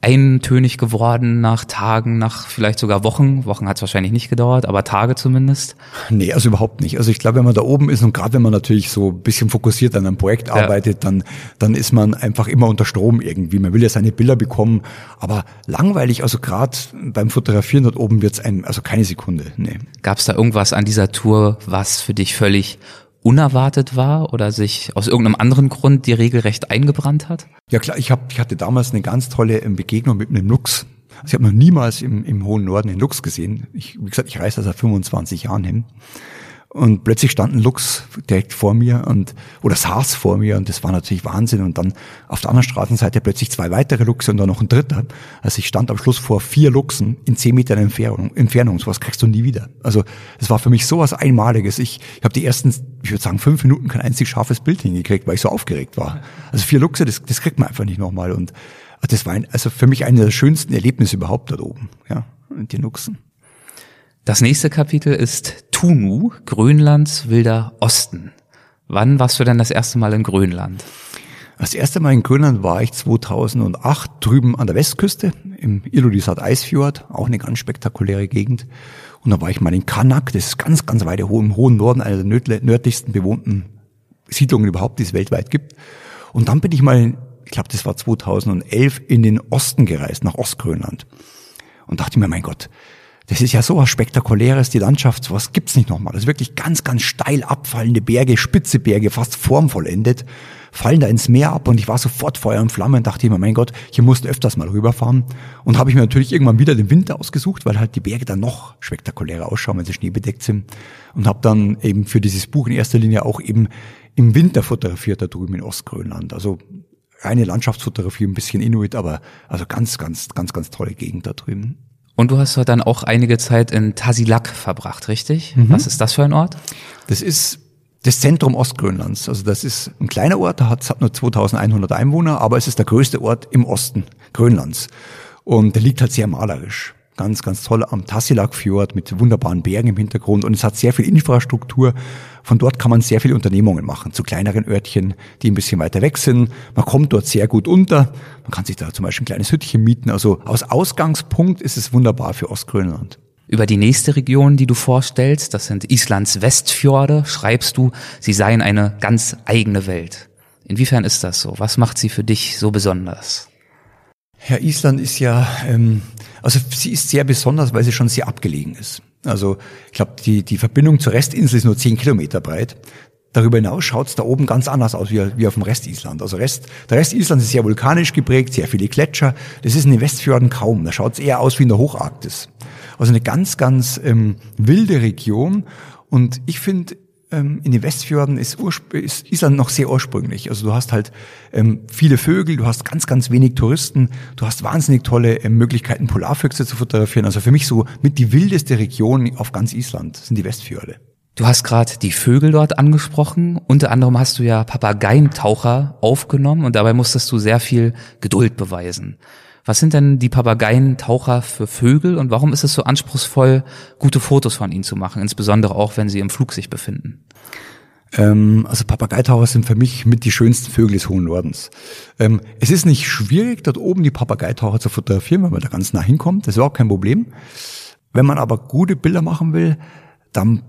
eintönig geworden nach Tagen, nach vielleicht sogar Wochen. Wochen hat es wahrscheinlich nicht gedauert, aber Tage zumindest. Nee, also überhaupt nicht. Also ich glaube, wenn man da oben ist und gerade wenn man natürlich so ein bisschen fokussiert an einem Projekt arbeitet, ja. dann, dann ist man einfach immer unter Strom irgendwie. Man will ja seine Bilder bekommen, aber langweilig, also gerade beim Fotografieren dort oben wird's einem, also keine Sekunde. Nee. Gab es da irgendwas an dieser Tour, was für dich völlig unerwartet war oder sich aus irgendeinem anderen Grund die regelrecht eingebrannt hat? Ja klar, ich, hab, ich hatte damals eine ganz tolle ähm, Begegnung mit einem Luchs. Also ich habe noch niemals im, im hohen Norden einen Luchs gesehen. Ich, wie gesagt, ich reise da seit 25 Jahren hin. Und plötzlich stand ein Luchs direkt vor mir und oder saß vor mir und das war natürlich Wahnsinn. Und dann auf der anderen Straßenseite plötzlich zwei weitere Luchse und dann noch ein dritter. Also ich stand am Schluss vor vier Luchsen in zehn Metern Entfernung. Entfernung. Sowas kriegst du nie wieder. Also es war für mich sowas Einmaliges. Ich, ich habe die ersten, ich würde sagen, fünf Minuten kein einzig scharfes Bild hingekriegt, weil ich so aufgeregt war. Also vier Luchse, das, das kriegt man einfach nicht nochmal. Und das war ein, also für mich eine der schönsten Erlebnisse überhaupt dort oben. Ja, und die Luchsen. Das nächste Kapitel ist Tunu, Grönlands wilder Osten. Wann warst du denn das erste Mal in Grönland? Das erste Mal in Grönland war ich 2008 drüben an der Westküste im Ilulissat Eisfjord, auch eine ganz spektakuläre Gegend. Und da war ich mal in Kanak, das ist ganz, ganz weit im hohen Norden, einer der nördlichsten bewohnten Siedlungen überhaupt, die es weltweit gibt. Und dann bin ich mal, ich glaube, das war 2011, in den Osten gereist, nach Ostgrönland. Und dachte mir, mein Gott, das ist ja so was Spektakuläres, die Landschaft, sowas gibt's nicht nochmal. Das ist wirklich ganz, ganz steil abfallende Berge, spitze Berge, fast formvollendet, fallen da ins Meer ab und ich war sofort Feuer und Flamme und dachte immer, mein Gott, hier musst du öfters mal rüberfahren. Und habe ich mir natürlich irgendwann wieder den Winter ausgesucht, weil halt die Berge dann noch spektakulärer ausschauen, wenn sie schneebedeckt sind. Und habe dann eben für dieses Buch in erster Linie auch eben im Winter fotografiert da drüben in Ostgrönland. Also reine Landschaftsfotografie, ein bisschen Inuit, aber also ganz, ganz, ganz, ganz tolle Gegend da drüben. Und du hast dort dann auch einige Zeit in Tasilak verbracht, richtig? Mhm. Was ist das für ein Ort? Das ist das Zentrum Ostgrönlands. Also das ist ein kleiner Ort, da hat, hat nur 2100 Einwohner, aber es ist der größte Ort im Osten Grönlands. Und der liegt halt sehr malerisch. Ganz, ganz toll am Tassilak-Fjord mit wunderbaren Bergen im Hintergrund und es hat sehr viel Infrastruktur. Von dort kann man sehr viele Unternehmungen machen, zu kleineren Örtchen, die ein bisschen weiter weg sind. Man kommt dort sehr gut unter. Man kann sich da zum Beispiel ein kleines Hüttchen mieten. Also aus Ausgangspunkt ist es wunderbar für Ostgrönland. Über die nächste Region, die du vorstellst, das sind Islands Westfjorde, schreibst du, sie seien eine ganz eigene Welt. Inwiefern ist das so? Was macht sie für dich so besonders? Herr Island ist ja ähm, also sie ist sehr besonders, weil sie schon sehr abgelegen ist. Also ich glaube, die, die Verbindung zur Restinsel ist nur zehn Kilometer breit. Darüber hinaus schaut es da oben ganz anders aus wie, wie auf dem Rest Island. Also Rest, der Rest Islands ist sehr vulkanisch geprägt, sehr viele Gletscher. Das ist in den Westfjorden kaum. Da schaut es eher aus wie in der Hocharktis. Also eine ganz, ganz ähm, wilde Region. Und ich finde, ähm, in den Westfjorden ist, ist Island noch sehr ursprünglich. Also du hast halt ähm, viele Vögel, du hast ganz, ganz wenig Touristen, du hast wahnsinnig tolle ähm, Möglichkeiten, Polarfüchse zu fotografieren. Also für mich so mit die wildeste Region auf ganz Island sind die Westfjorde. Du hast gerade die Vögel dort angesprochen. Unter anderem hast du ja Papageientaucher aufgenommen und dabei musstest du sehr viel Geduld beweisen. Was sind denn die Papageientaucher für Vögel und warum ist es so anspruchsvoll, gute Fotos von ihnen zu machen, insbesondere auch, wenn sie im Flug sich befinden? Ähm, also Papageitaucher sind für mich mit die schönsten Vögel des hohen Nordens. Ähm, es ist nicht schwierig, dort oben die Papageitaucher zu fotografieren, wenn man da ganz nah hinkommt. Das ist auch kein Problem. Wenn man aber gute Bilder machen will, dann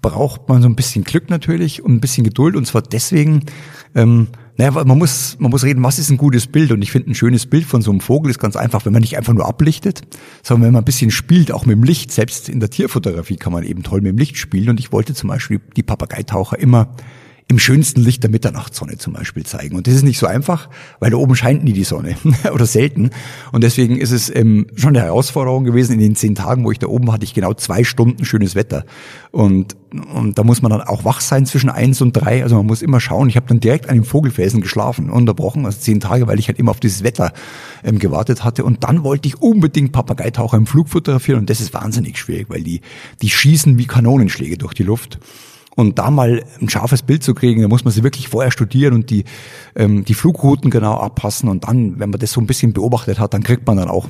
braucht man so ein bisschen Glück natürlich und ein bisschen Geduld. Und zwar deswegen, ähm, naja, man muss, man muss reden, was ist ein gutes Bild? Und ich finde, ein schönes Bild von so einem Vogel ist ganz einfach, wenn man nicht einfach nur ablichtet, sondern wenn man ein bisschen spielt, auch mit dem Licht. Selbst in der Tierfotografie kann man eben toll mit dem Licht spielen. Und ich wollte zum Beispiel die Papageitaucher immer im schönsten Licht der Mitternachtssonne zum Beispiel zeigen. Und das ist nicht so einfach, weil da oben scheint nie die Sonne [laughs] oder selten. Und deswegen ist es ähm, schon eine Herausforderung gewesen. In den zehn Tagen, wo ich da oben war, hatte ich genau zwei Stunden schönes Wetter. Und, und da muss man dann auch wach sein zwischen eins und drei. Also man muss immer schauen. Ich habe dann direkt an dem Vogelfelsen geschlafen, unterbrochen, also zehn Tage, weil ich halt immer auf dieses Wetter ähm, gewartet hatte. Und dann wollte ich unbedingt Papageitaucher im Flug fotografieren. Und das ist wahnsinnig schwierig, weil die, die schießen wie Kanonenschläge durch die Luft. Und da mal ein scharfes Bild zu kriegen, da muss man sie wirklich vorher studieren und die, ähm, die Flugrouten genau abpassen. Und dann, wenn man das so ein bisschen beobachtet hat, dann kriegt man dann auch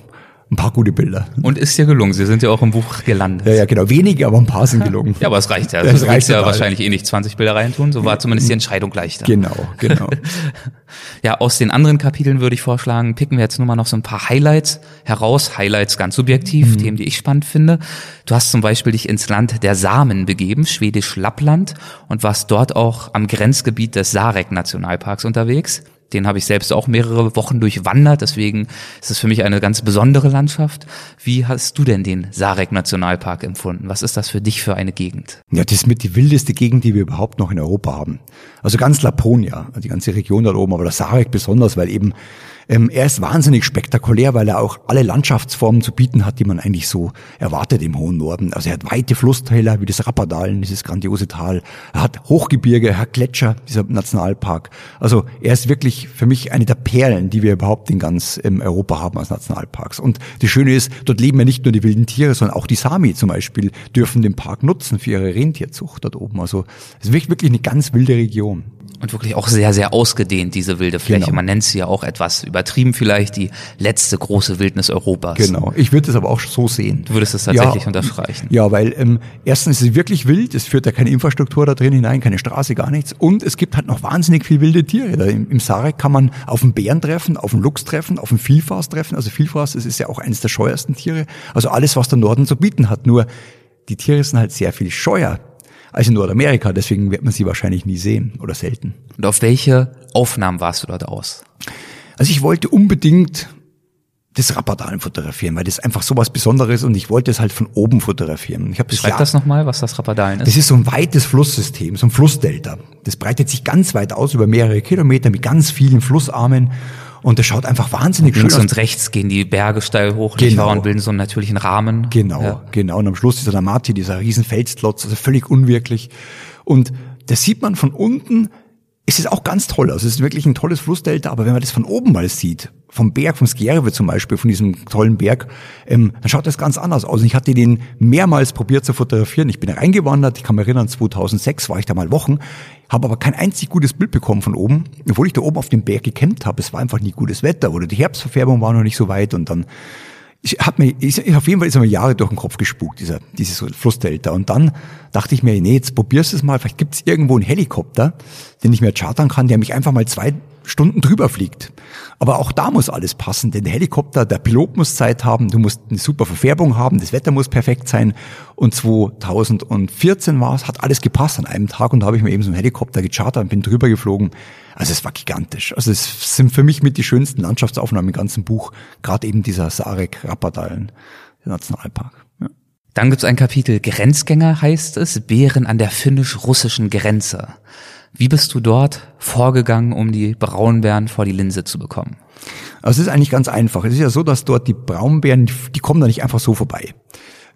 ein paar gute Bilder. Und ist ja gelungen. Sie sind ja auch im Buch gelandet. Ja, ja, genau. Wenige, aber ein paar sind gelungen. ja, aber es reicht ja. Also, das reicht ja wahrscheinlich eh nicht 20 Bilder reintun. So war zumindest die Entscheidung leichter. Genau, genau. [laughs] ja, aus den anderen Kapiteln würde ich vorschlagen, picken wir jetzt nur mal noch so ein paar Highlights heraus. Highlights ganz subjektiv, mhm. Themen, die ich spannend finde. Du hast zum Beispiel dich ins Land der Samen begeben, schwedisch Lappland, und warst dort auch am Grenzgebiet des Sarek-Nationalparks unterwegs. Den habe ich selbst auch mehrere Wochen durchwandert, deswegen ist es für mich eine ganz besondere Landschaft. Wie hast du denn den Sarek Nationalpark empfunden? Was ist das für dich für eine Gegend? Ja, das ist mit die wildeste Gegend, die wir überhaupt noch in Europa haben. Also ganz Laponia, die ganze Region dort oben, aber der Sarek besonders, weil eben ähm, er ist wahnsinnig spektakulär, weil er auch alle Landschaftsformen zu bieten hat, die man eigentlich so erwartet im hohen Norden. Also er hat weite Flusstäler wie das Rappadalen, dieses grandiose Tal. Er hat Hochgebirge, er hat Gletscher, dieser Nationalpark. Also er ist wirklich für mich eine der Perlen, die wir überhaupt in ganz ähm, Europa haben als Nationalparks. Und das Schöne ist, dort leben ja nicht nur die wilden Tiere, sondern auch die Sami zum Beispiel dürfen den Park nutzen für ihre Rentierzucht dort oben. Also es ist wirklich eine ganz wilde Region. Und wirklich auch sehr, sehr ausgedehnt, diese wilde Fläche. Genau. Man nennt sie ja auch etwas übertrieben vielleicht die letzte große Wildnis Europas. Genau, ich würde es aber auch so sehen. Du würdest es tatsächlich ja, unterstreichen. Ja, weil ähm, erstens ist es wirklich wild, es führt ja keine Infrastruktur da drin hinein, keine Straße, gar nichts. Und es gibt halt noch wahnsinnig viel wilde Tiere. Da im, im Sarek kann man auf einen Bären treffen, auf einen Luchs treffen, auf einen Vielfraß treffen. Also Vielfraß, das ist ja auch eines der scheuersten Tiere. Also alles, was der Norden zu bieten hat. Nur die Tiere sind halt sehr viel scheuer als in Nordamerika. Deswegen wird man sie wahrscheinlich nie sehen oder selten. Und auf welche Aufnahmen warst du dort aus? Also ich wollte unbedingt das Rappadalen fotografieren, weil das einfach so was Besonderes und ich wollte es halt von oben fotografieren. Ich habe das Schreib das nochmal, was das Rappadalen ist. Das ist so ein weites Flusssystem, so ein Flussdelta. Das breitet sich ganz weit aus über mehrere Kilometer mit ganz vielen Flussarmen und das schaut einfach wahnsinnig Links schön und rechts gehen die Berge steil hoch Genau. und bilden so einen natürlichen Rahmen. Genau, Ja. genau. Und am Schluss ist der Amati, dieser riesen Felsklotz, also völlig unwirklich. Und das sieht man von unten, es ist auch ganz toll. Also es ist wirklich ein tolles Flussdelta, aber wenn man das von oben mal sieht, vom Berg, vom Skjerve zum Beispiel, von diesem tollen Berg, ähm, dann schaut das ganz anders aus. Und ich hatte den mehrmals probiert zu fotografieren. Ich bin reingewandert, ich kann mich erinnern, 2006 war ich da mal Wochen, habe aber kein einzig gutes Bild bekommen von oben, obwohl ich da oben auf dem Berg gecampt habe. Es war einfach nie gutes Wetter oder die Herbstverfärbung war noch nicht so weit und dann ich hab mir, ich, auf jeden Fall ist mir Jahre durch den Kopf gespukt, dieser, dieses Flussdelta. Und dann dachte ich mir, nee, jetzt probierst du es mal, vielleicht gibt es irgendwo einen Helikopter, den ich mir chartern kann, der mich einfach mal zwei Stunden drüber fliegt. Aber auch da muss alles passen, denn der Helikopter, der Pilot muss Zeit haben, du musst eine super Verfärbung haben, das Wetter muss perfekt sein. Und 2014 war es, hat alles gepasst an einem Tag und da habe ich mir eben so einen Helikopter gechartert und bin drüber geflogen. Also es war gigantisch. Also es sind für mich mit die schönsten Landschaftsaufnahmen im ganzen Buch, gerade eben dieser Sarek Rappadalen, der Nationalpark. Ja. Dann gibt's ein Kapitel Grenzgänger heißt es, Bären an der finnisch-russischen Grenze. Wie bist du dort vorgegangen, um die Braunbären vor die Linse zu bekommen? Also es ist eigentlich ganz einfach. Es ist ja so, dass dort die Braunbären, die kommen da nicht einfach so vorbei,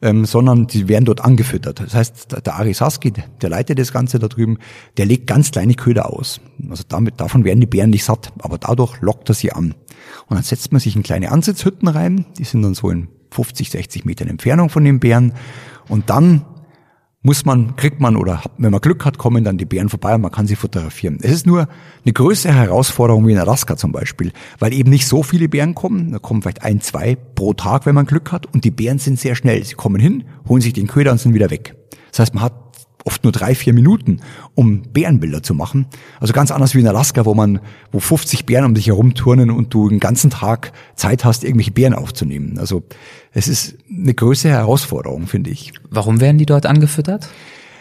ähm, sondern die werden dort angefüttert. Das heißt, der- der Ari Saski, der leitet das Ganze da drüben, der legt ganz kleine Köder aus. Also damit, davon werden die Bären nicht satt, aber dadurch lockt er sie an. Und dann setzt man sich in kleine Ansitzhütten rein, die sind dann so in 50, 60 Metern Entfernung von den Bären. Und dann muss man, kriegt man oder wenn man Glück hat, kommen dann die Bären vorbei und man kann sie fotografieren. Es ist nur eine größere Herausforderung wie in Alaska zum Beispiel, weil eben nicht so viele Bären kommen. Da kommen vielleicht ein, zwei pro Tag, wenn man Glück hat. Und die Bären sind sehr schnell. Sie kommen hin, holen sich den Köder und sind wieder weg. Das heißt, man hat oft nur drei, vier Minuten, um Bärenbilder zu machen. Also ganz anders wie in Alaska, wo man, wo 50 Bären um dich herumturnen und du den ganzen Tag Zeit hast, irgendwelche Bären aufzunehmen. Also es ist eine größere Herausforderung, finde ich. Warum werden die dort angefüttert?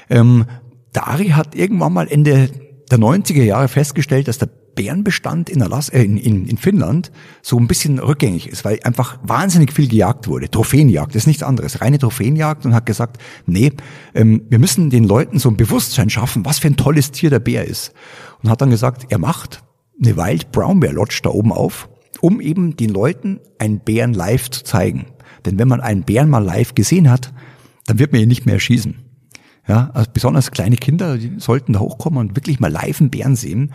Ähm, Dari hat irgendwann mal Ende der 90er Jahre festgestellt, dass der Bärenbestand in, Alas äh, in, in, in Finnland so ein bisschen rückgängig ist, weil einfach wahnsinnig viel gejagt wurde. Trophäenjagd ist nichts anderes, reine Trophäenjagd und hat gesagt, nee, ähm, wir müssen den Leuten so ein Bewusstsein schaffen, was für ein tolles Tier der Bär ist. Und hat dann gesagt, er macht eine Wild Brown Bear Lodge da oben auf, um eben den Leuten einen Bären live zu zeigen. Denn wenn man einen Bären mal live gesehen hat, dann wird man ihn nicht mehr erschießen. Ja, also besonders kleine Kinder, die sollten da hochkommen und wirklich mal live einen Bären sehen.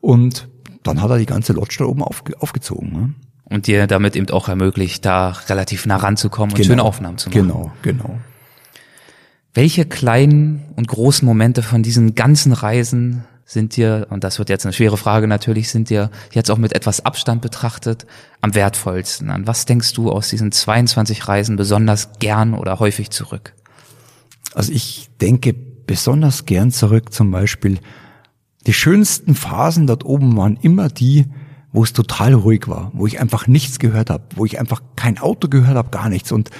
Und dann hat er die ganze Lodge da oben aufge aufgezogen. Ne? Und dir damit eben auch ermöglicht, da relativ nah ranzukommen und schöne Aufnahmen zu machen. Genau, genau. Welche kleinen und großen Momente von diesen ganzen Reisen sind dir, und das wird jetzt eine schwere Frage natürlich, sind dir jetzt auch mit etwas Abstand betrachtet am wertvollsten? An was denkst du aus diesen 22 Reisen besonders gern oder häufig zurück? Also ich denke besonders gern zurück zum Beispiel, die schönsten Phasen dort oben waren immer die, wo es total ruhig war, wo ich einfach nichts gehört habe, wo ich einfach kein Auto gehört habe, gar nichts. Und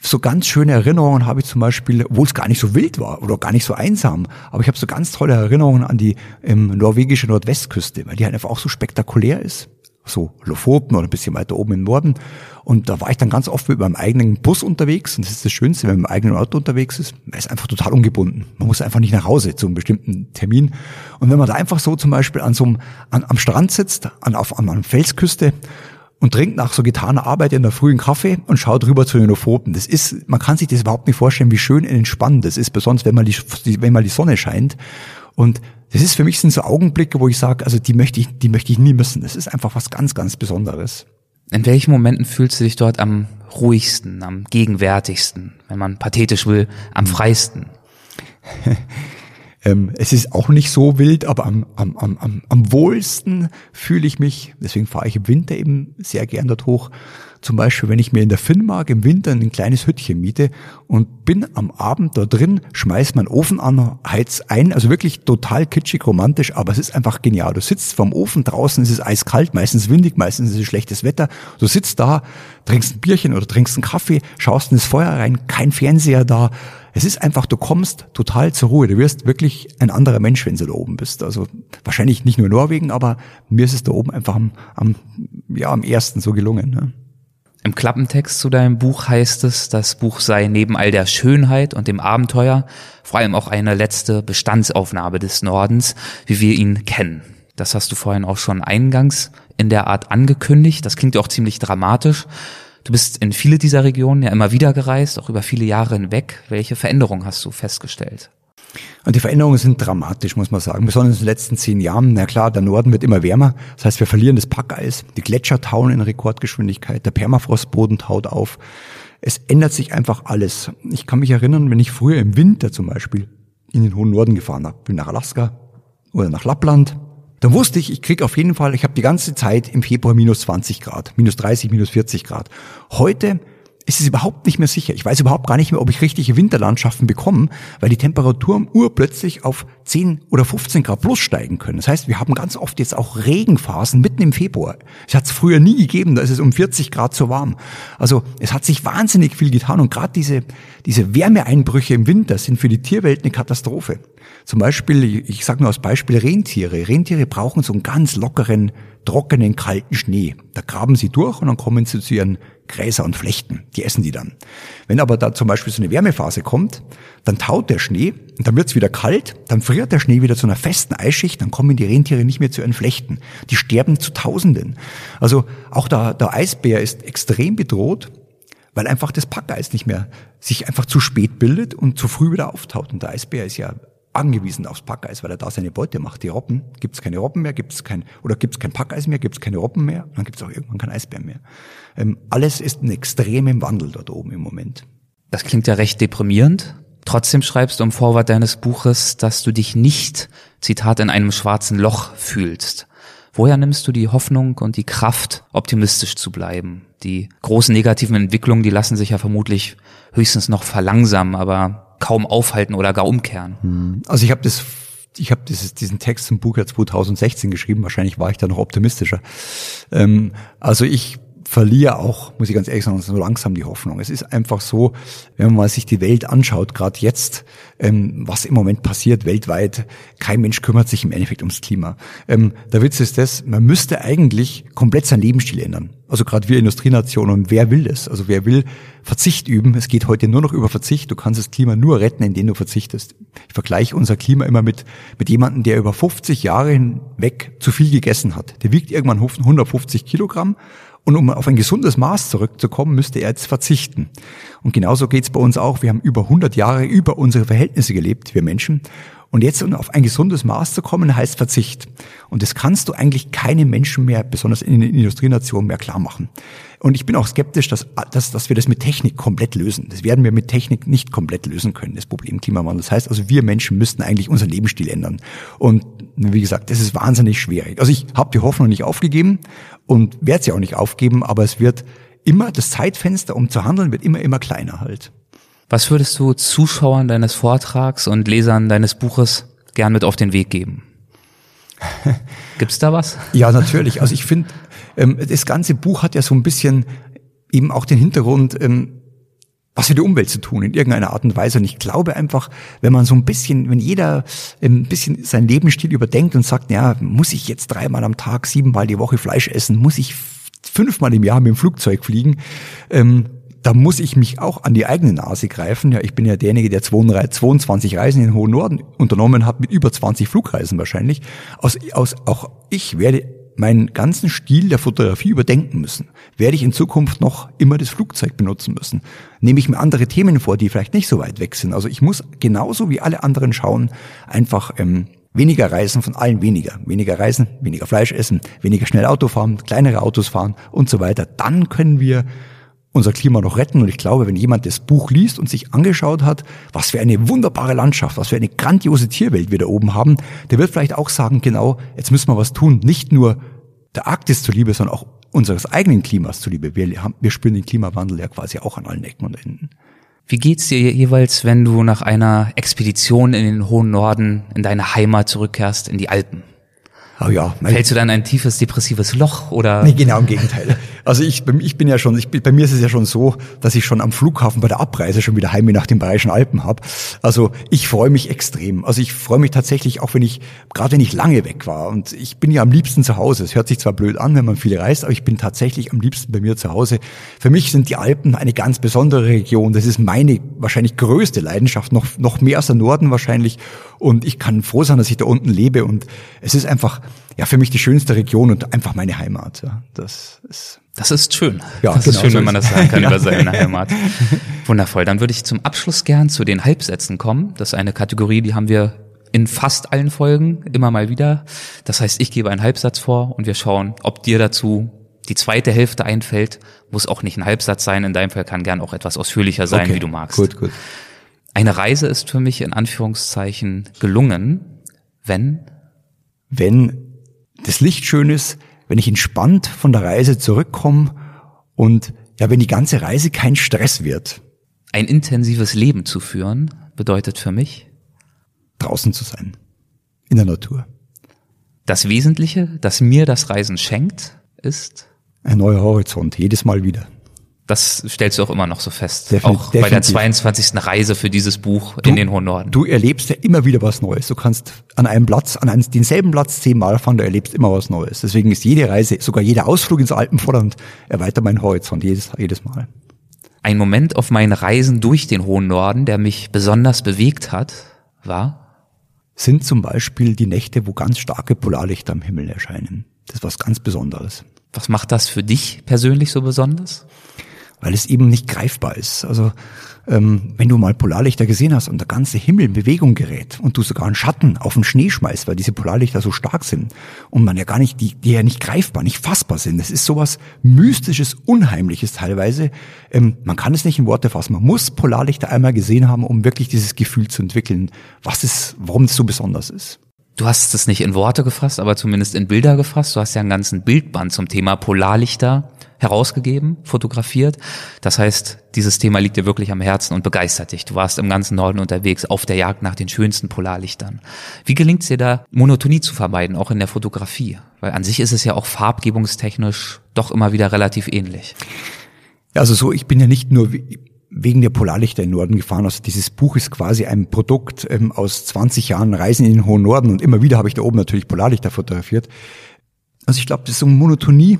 so ganz schöne Erinnerungen habe ich zum Beispiel, wo es gar nicht so wild war oder gar nicht so einsam, aber ich habe so ganz tolle Erinnerungen an die ähm, norwegische Nordwestküste, weil die halt einfach auch so spektakulär ist. So Lofoten oder ein bisschen weiter oben im Norden. Und da war ich dann ganz oft mit meinem eigenen Bus unterwegs. Und das ist das Schönste, wenn man mit dem eigenen Auto unterwegs ist. Man ist einfach total ungebunden. Man muss einfach nicht nach Hause zu einem bestimmten Termin. Und wenn man da einfach so zum Beispiel an so einem, an, am Strand sitzt, an, auf, an einer Felsküste und trinkt nach so getaner Arbeit in der frühen Kaffee und schaut rüber zu den Lofoten. Das ist, man kann sich das überhaupt nicht vorstellen, wie schön und entspannend das ist, besonders wenn mal die, wenn mal die Sonne scheint. Und das ist für mich sind so Augenblicke, wo ich sage, also die möchte ich, die möchte ich nie missen. Das ist einfach was ganz, ganz Besonderes. In welchen Momenten fühlst du dich dort am ruhigsten, am gegenwärtigsten, wenn man pathetisch will, am freisten? [laughs] Ähm, es ist auch nicht so wild, aber am, am, am, am, am wohlsten fühle ich mich, deswegen fahre ich im Winter eben sehr gern dort hoch. Zum Beispiel, wenn ich mir in der Finnmark im Winter ein kleines Hüttchen miete und bin am Abend da drin, schmeiß meinen Ofen an, heiz ein, also wirklich total kitschig, romantisch, aber es ist einfach genial. Du sitzt vom Ofen, draußen ist es eiskalt, meistens windig, meistens ist es schlechtes Wetter. Du sitzt da, trinkst ein Bierchen oder trinkst einen Kaffee, schaust ins Feuer rein, kein Fernseher da, es ist einfach, du kommst total zur Ruhe. Du wirst wirklich ein anderer Mensch, wenn du da oben bist. Also wahrscheinlich nicht nur Norwegen, aber mir ist es da oben einfach am, am, ja, am ersten so gelungen. Ne? Im Klappentext zu deinem Buch heißt es, das Buch sei neben all der Schönheit und dem Abenteuer vor allem auch eine letzte Bestandsaufnahme des Nordens, wie wir ihn kennen. Das hast du vorhin auch schon eingangs in der Art angekündigt. Das klingt ja auch ziemlich dramatisch. Du bist in viele dieser Regionen ja immer wieder gereist, auch über viele Jahre hinweg. Welche Veränderungen hast du festgestellt? Und die Veränderungen sind dramatisch, muss man sagen. Besonders in den letzten zehn Jahren. Na klar, der Norden wird immer wärmer. Das heißt, wir verlieren das Packeis. Die Gletscher tauen in Rekordgeschwindigkeit. Der Permafrostboden taut auf. Es ändert sich einfach alles. Ich kann mich erinnern, wenn ich früher im Winter zum Beispiel in den hohen Norden gefahren habe, bin nach Alaska oder nach Lappland, dann wusste ich, ich krieg auf jeden Fall, ich habe die ganze Zeit im Februar minus 20 Grad, minus 30, minus 40 Grad. Heute ist es überhaupt nicht mehr sicher. Ich weiß überhaupt gar nicht mehr, ob ich richtige Winterlandschaften bekomme, weil die Temperaturen urplötzlich auf 10 oder 15 Grad plus steigen können. Das heißt, wir haben ganz oft jetzt auch Regenphasen mitten im Februar. Es hat es früher nie gegeben, da ist es um 40 Grad zu warm. Also es hat sich wahnsinnig viel getan und gerade diese, diese Wärmeeinbrüche im Winter sind für die Tierwelt eine Katastrophe. Zum Beispiel, ich sage nur als Beispiel Rentiere. Rentiere brauchen so einen ganz lockeren, trockenen, kalten Schnee. Da graben sie durch und dann kommen sie zu ihren Gräser und Flechten. Die essen die dann. Wenn aber da zum Beispiel so eine Wärmephase kommt, dann taut der Schnee und dann wird es wieder kalt, dann friert der Schnee wieder zu einer festen Eisschicht, dann kommen die Rentiere nicht mehr zu ihren Flechten. Die sterben zu Tausenden. Also auch der, der Eisbär ist extrem bedroht, weil einfach das Packeis nicht mehr sich einfach zu spät bildet und zu früh wieder auftaut. Und der Eisbär ist ja angewiesen aufs Packeis, weil er da seine Beute macht. Die Robben, gibt es keine Robben mehr, gibt es kein, oder gibt es kein Packeis mehr, gibt es keine Robben mehr, dann gibt es auch irgendwann kein Eisbär mehr. Ähm, alles ist in extremem Wandel dort oben im Moment. Das klingt ja recht deprimierend. Trotzdem schreibst du im Vorwort deines Buches, dass du dich nicht, Zitat, in einem schwarzen Loch fühlst. Woher nimmst du die Hoffnung und die Kraft, optimistisch zu bleiben? Die großen negativen Entwicklungen, die lassen sich ja vermutlich höchstens noch verlangsamen, aber kaum aufhalten oder gar umkehren. Hm. Also ich habe das ich habe diesen Text zum Buch ja 2016 geschrieben, wahrscheinlich war ich da noch optimistischer. Ähm, also ich verliere auch, muss ich ganz ehrlich sagen, so langsam die Hoffnung. Es ist einfach so, wenn man sich die Welt anschaut, gerade jetzt, ähm, was im Moment passiert weltweit, kein Mensch kümmert sich im Endeffekt ums Klima. Ähm, der Witz ist das, man müsste eigentlich komplett sein Lebensstil ändern. Also gerade wir Industrienation und wer will das? Also wer will Verzicht üben? Es geht heute nur noch über Verzicht. Du kannst das Klima nur retten, indem du verzichtest. Ich vergleiche unser Klima immer mit, mit jemandem, der über 50 Jahre hinweg zu viel gegessen hat. Der wiegt irgendwann 150 Kilogramm und um auf ein gesundes Maß zurückzukommen, müsste er jetzt verzichten. Und genauso geht's bei uns auch. Wir haben über 100 Jahre über unsere Verhältnisse gelebt, wir Menschen. Und jetzt auf ein gesundes Maß zu kommen, heißt Verzicht. Und das kannst du eigentlich keinem Menschen mehr, besonders in den Industrienationen, mehr klar machen. Und ich bin auch skeptisch, dass, dass, dass wir das mit Technik komplett lösen. Das werden wir mit Technik nicht komplett lösen können, das Problem Klimawandel. Das heißt also, wir Menschen müssten eigentlich unseren Lebensstil ändern. Und wie gesagt, das ist wahnsinnig schwierig. Also ich habe die Hoffnung nicht aufgegeben und werde sie auch nicht aufgeben, aber es wird immer, das Zeitfenster, um zu handeln, wird immer, immer kleiner halt. Was würdest du Zuschauern deines Vortrags und Lesern deines Buches gern mit auf den Weg geben? [laughs] Gibt's da was? Ja, natürlich. Also ich finde, ähm, das ganze Buch hat ja so ein bisschen eben auch den Hintergrund, ähm, was für die Umwelt zu tun, in irgendeiner Art und Weise. Und ich glaube einfach, wenn man so ein bisschen, wenn jeder ein bisschen seinen Lebensstil überdenkt und sagt, ja, muss ich jetzt dreimal am Tag, siebenmal die Woche Fleisch essen, muss ich fünfmal im Jahr mit dem Flugzeug fliegen, ähm, da muss ich mich auch an die eigene Nase greifen. Ja, ich bin ja derjenige, der 22 Reisen in den hohen Norden unternommen hat, mit über 20 Flugreisen wahrscheinlich. Aus, aus, auch ich werde meinen ganzen Stil der Fotografie überdenken müssen. Werde ich in Zukunft noch immer das Flugzeug benutzen müssen? Nehme ich mir andere Themen vor, die vielleicht nicht so weit weg sind? Also ich muss genauso wie alle anderen schauen, einfach ähm, weniger reisen, von allen weniger. Weniger reisen, weniger Fleisch essen, weniger schnell Auto fahren, kleinere Autos fahren und so weiter. Dann können wir unser Klima noch retten. Und ich glaube, wenn jemand das Buch liest und sich angeschaut hat, was für eine wunderbare Landschaft, was für eine grandiose Tierwelt wir da oben haben, der wird vielleicht auch sagen, genau, jetzt müssen wir was tun. Nicht nur der Arktis zuliebe, sondern auch unseres eigenen Klimas zuliebe. Wir, haben, wir spüren den Klimawandel ja quasi auch an allen Ecken und Enden. Wie geht's dir jeweils, wenn du nach einer Expedition in den hohen Norden in deine Heimat zurückkehrst, in die Alpen? Oh ja. Fällst du dann ein tiefes depressives Loch oder? Nee, genau im Gegenteil. [laughs] Also ich, ich bin ja schon, ich, bei mir ist es ja schon so, dass ich schon am Flughafen bei der Abreise schon wieder Heimweh nach den Bayerischen Alpen habe. Also ich freue mich extrem. Also ich freue mich tatsächlich auch, wenn ich, gerade wenn ich lange weg war. Und ich bin ja am liebsten zu Hause. Es hört sich zwar blöd an, wenn man viel reist, aber ich bin tatsächlich am liebsten bei mir zu Hause. Für mich sind die Alpen eine ganz besondere Region. Das ist meine wahrscheinlich größte Leidenschaft, noch, noch mehr als der Norden wahrscheinlich. Und ich kann froh sein, dass ich da unten lebe. Und es ist einfach, ja, für mich die schönste Region und einfach meine Heimat. Ja, das ist das ist schön. Ja, das genau ist schön, so wenn man das sagen kann [laughs] ja. über seine Heimat. Wundervoll. Dann würde ich zum Abschluss gern zu den Halbsätzen kommen. Das ist eine Kategorie, die haben wir in fast allen Folgen immer mal wieder. Das heißt, ich gebe einen Halbsatz vor und wir schauen, ob dir dazu die zweite Hälfte einfällt. Muss auch nicht ein Halbsatz sein. In deinem Fall kann gern auch etwas ausführlicher sein, okay. wie du magst. Gut, gut. Eine Reise ist für mich in Anführungszeichen gelungen, wenn? Wenn das Licht schön ist, wenn ich entspannt von der Reise zurückkomme und ja, wenn die ganze Reise kein Stress wird. Ein intensives Leben zu führen bedeutet für mich draußen zu sein, in der Natur. Das Wesentliche, das mir das Reisen schenkt, ist ein neuer Horizont, jedes Mal wieder. Das stellst du auch immer noch so fest. Definitiv, auch bei der 22. Reise für dieses Buch du, in den hohen Norden. Du erlebst ja immer wieder was Neues. Du kannst an einem Platz, an einem, denselben Platz zehnmal fahren, du erlebst immer was Neues. Deswegen ist jede Reise, sogar jeder Ausflug ins Alpenvorland erweitert meinen Horizont jedes, jedes Mal. Ein Moment auf meinen Reisen durch den hohen Norden, der mich besonders bewegt hat, war? Sind zum Beispiel die Nächte, wo ganz starke Polarlichter am Himmel erscheinen. Das ist was ganz Besonderes. Was macht das für dich persönlich so besonders? Weil es eben nicht greifbar ist. Also ähm, wenn du mal Polarlichter gesehen hast und der ganze Himmel in Bewegung gerät und du sogar einen Schatten auf den Schnee schmeißt, weil diese Polarlichter so stark sind und man ja gar nicht, die, die ja nicht greifbar, nicht fassbar sind. Das ist sowas Mystisches, Unheimliches teilweise. Ähm, man kann es nicht in Worte fassen. Man muss Polarlichter einmal gesehen haben, um wirklich dieses Gefühl zu entwickeln, was es, warum es so besonders ist. Du hast es nicht in Worte gefasst, aber zumindest in Bilder gefasst. Du hast ja einen ganzen Bildband zum Thema Polarlichter herausgegeben, fotografiert. Das heißt, dieses Thema liegt dir wirklich am Herzen und begeistert dich. Du warst im ganzen Norden unterwegs auf der Jagd nach den schönsten Polarlichtern. Wie gelingt es dir da, Monotonie zu vermeiden, auch in der Fotografie? Weil an sich ist es ja auch farbgebungstechnisch doch immer wieder relativ ähnlich. Also so, ich bin ja nicht nur wegen der Polarlichter im Norden gefahren. Also dieses Buch ist quasi ein Produkt ähm, aus 20 Jahren Reisen in den hohen Norden und immer wieder habe ich da oben natürlich Polarlichter fotografiert. Also ich glaube, das ist so Monotonie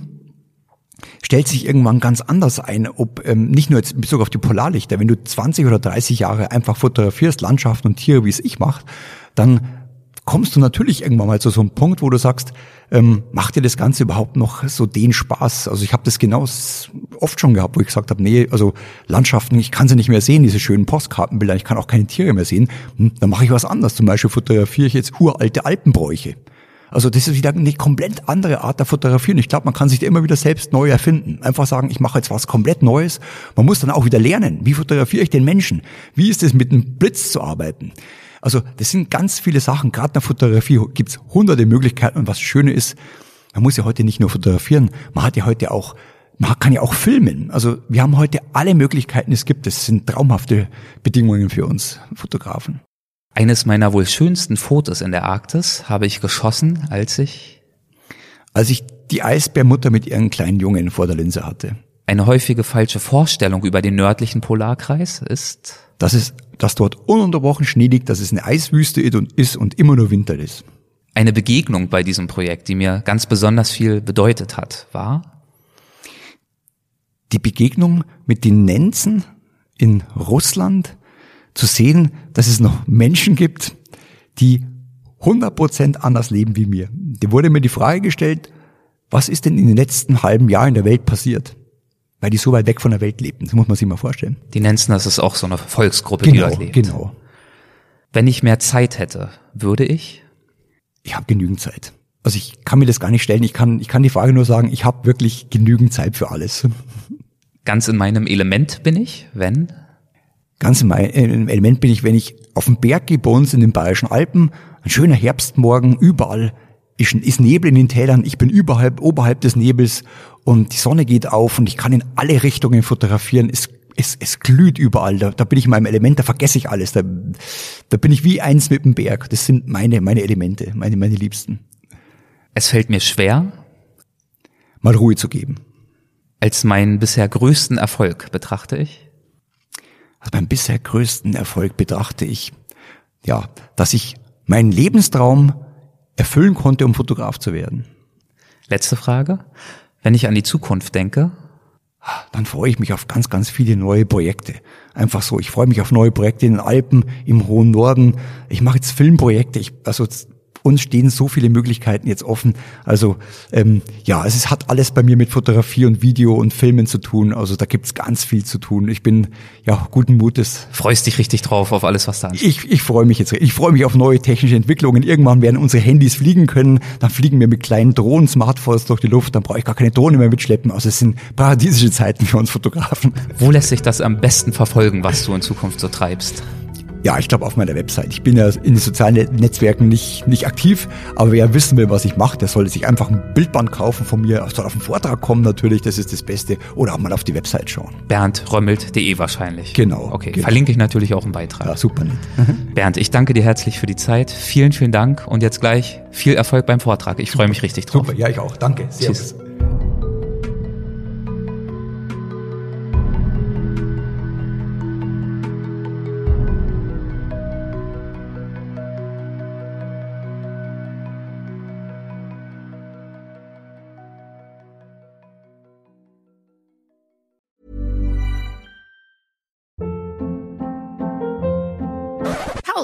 stellt sich irgendwann ganz anders ein, ob ähm, nicht nur jetzt in Bezug auf die Polarlichter, wenn du 20 oder 30 Jahre einfach fotografierst, Landschaften und Tiere, wie es ich mache, dann kommst du natürlich irgendwann mal zu so einem Punkt, wo du sagst, ähm, macht dir das Ganze überhaupt noch so den Spaß? Also ich habe das genau oft schon gehabt, wo ich gesagt habe, nee, also Landschaften, ich kann sie nicht mehr sehen, diese schönen Postkartenbilder, ich kann auch keine Tiere mehr sehen. Hm, dann mache ich was anderes. Zum Beispiel fotografiere ich jetzt uralte Alpenbräuche. Also das ist wieder eine komplett andere Art der Fotografie. Und ich glaube, man kann sich da immer wieder selbst neu erfinden. Einfach sagen, ich mache jetzt was komplett Neues. Man muss dann auch wieder lernen, wie fotografiere ich den Menschen? Wie ist es mit einem Blitz zu arbeiten? Also das sind ganz viele Sachen. Gerade in der Fotografie gibt's hunderte Möglichkeiten. Und was Schöne ist, man muss ja heute nicht nur fotografieren, man hat ja heute auch man kann ja auch filmen. Also wir haben heute alle Möglichkeiten, es gibt. Es sind traumhafte Bedingungen für uns Fotografen. Eines meiner wohl schönsten Fotos in der Arktis habe ich geschossen, als ich als ich die Eisbärmutter mit ihren kleinen Jungen vor der Linse hatte. Eine häufige falsche Vorstellung über den nördlichen Polarkreis ist, dass es, dass dort ununterbrochen Schnee liegt, dass es eine Eiswüste ist und immer nur Winter ist. Eine Begegnung bei diesem Projekt, die mir ganz besonders viel bedeutet hat, war die Begegnung mit den Nenzen in Russland zu sehen, dass es noch Menschen gibt, die 100% anders leben wie mir. Da wurde mir die Frage gestellt, was ist denn in den letzten halben Jahren in der Welt passiert? Weil die so weit weg von der Welt lebten. Das muss man sich mal vorstellen. Die Nenzen, das ist auch so eine Volksgruppe, genau, die dort lebt. Genau. Wenn ich mehr Zeit hätte, würde ich? Ich habe genügend Zeit. Also ich kann mir das gar nicht stellen. Ich kann, ich kann die Frage nur sagen, ich habe wirklich genügend Zeit für alles. Ganz in meinem Element bin ich, wenn? Ganz im Element bin ich, wenn ich auf dem Berg gehe, bei uns in den Bayerischen Alpen, ein schöner Herbstmorgen, überall ist, ist Nebel in den Tälern, ich bin überhalb, oberhalb des Nebels und die Sonne geht auf und ich kann in alle Richtungen fotografieren. Es, es, es glüht überall, da, da bin ich in meinem Element, da vergesse ich alles, da, da bin ich wie eins mit dem Berg. Das sind meine, meine Elemente, meine, meine Liebsten. Es fällt mir schwer, mal Ruhe zu geben. als meinen bisher größten Erfolg betrachte ich? Also meinen bisher größten Erfolg betrachte ich, ja, dass ich meinen Lebenstraum erfüllen konnte, um Fotograf zu werden. Letzte Frage. Wenn ich an die Zukunft denke, dann freue ich mich auf ganz, ganz viele neue Projekte. Einfach so. Ich freue mich auf neue Projekte in den Alpen, im hohen Norden. Ich mache jetzt Filmprojekte. Ich, also uns stehen so viele Möglichkeiten jetzt offen. Also ähm, ja, es ist, hat alles bei mir mit Fotografie und Video und Filmen zu tun. Also da gibt's ganz viel zu tun. Ich bin ja guten Mutes. Freust dich richtig drauf auf alles, was da ansteht? Ich, ich freue mich jetzt. Ich freue mich auf neue technische Entwicklungen. Irgendwann werden unsere Handys fliegen können. Dann fliegen wir mit kleinen Drohnen, Smartphones durch die Luft. Dann brauche ich gar keine Drohne mehr mitschleppen. Also es sind paradiesische Zeiten für uns Fotografen. Wo lässt sich das am besten verfolgen, was du in Zukunft so treibst? Ja, ich glaube auf meiner Website. Ich bin ja in den sozialen Netzwerken nicht, nicht aktiv, aber wer wissen will, was ich mache, der sollte sich einfach ein Bildband kaufen von mir, soll auf einen Vortrag kommen natürlich, das ist das Beste, oder auch mal auf die Website schauen. BerndRömmelt.de wahrscheinlich. Genau. Okay, genau. verlinke ich natürlich auch im Beitrag. Ja, super nett. [laughs] Bernd, ich danke dir herzlich für die Zeit. Vielen, vielen Dank und jetzt gleich viel Erfolg beim Vortrag. Ich freue mich richtig drauf. Super, ja, ich auch. Danke. Servus. Tschüss.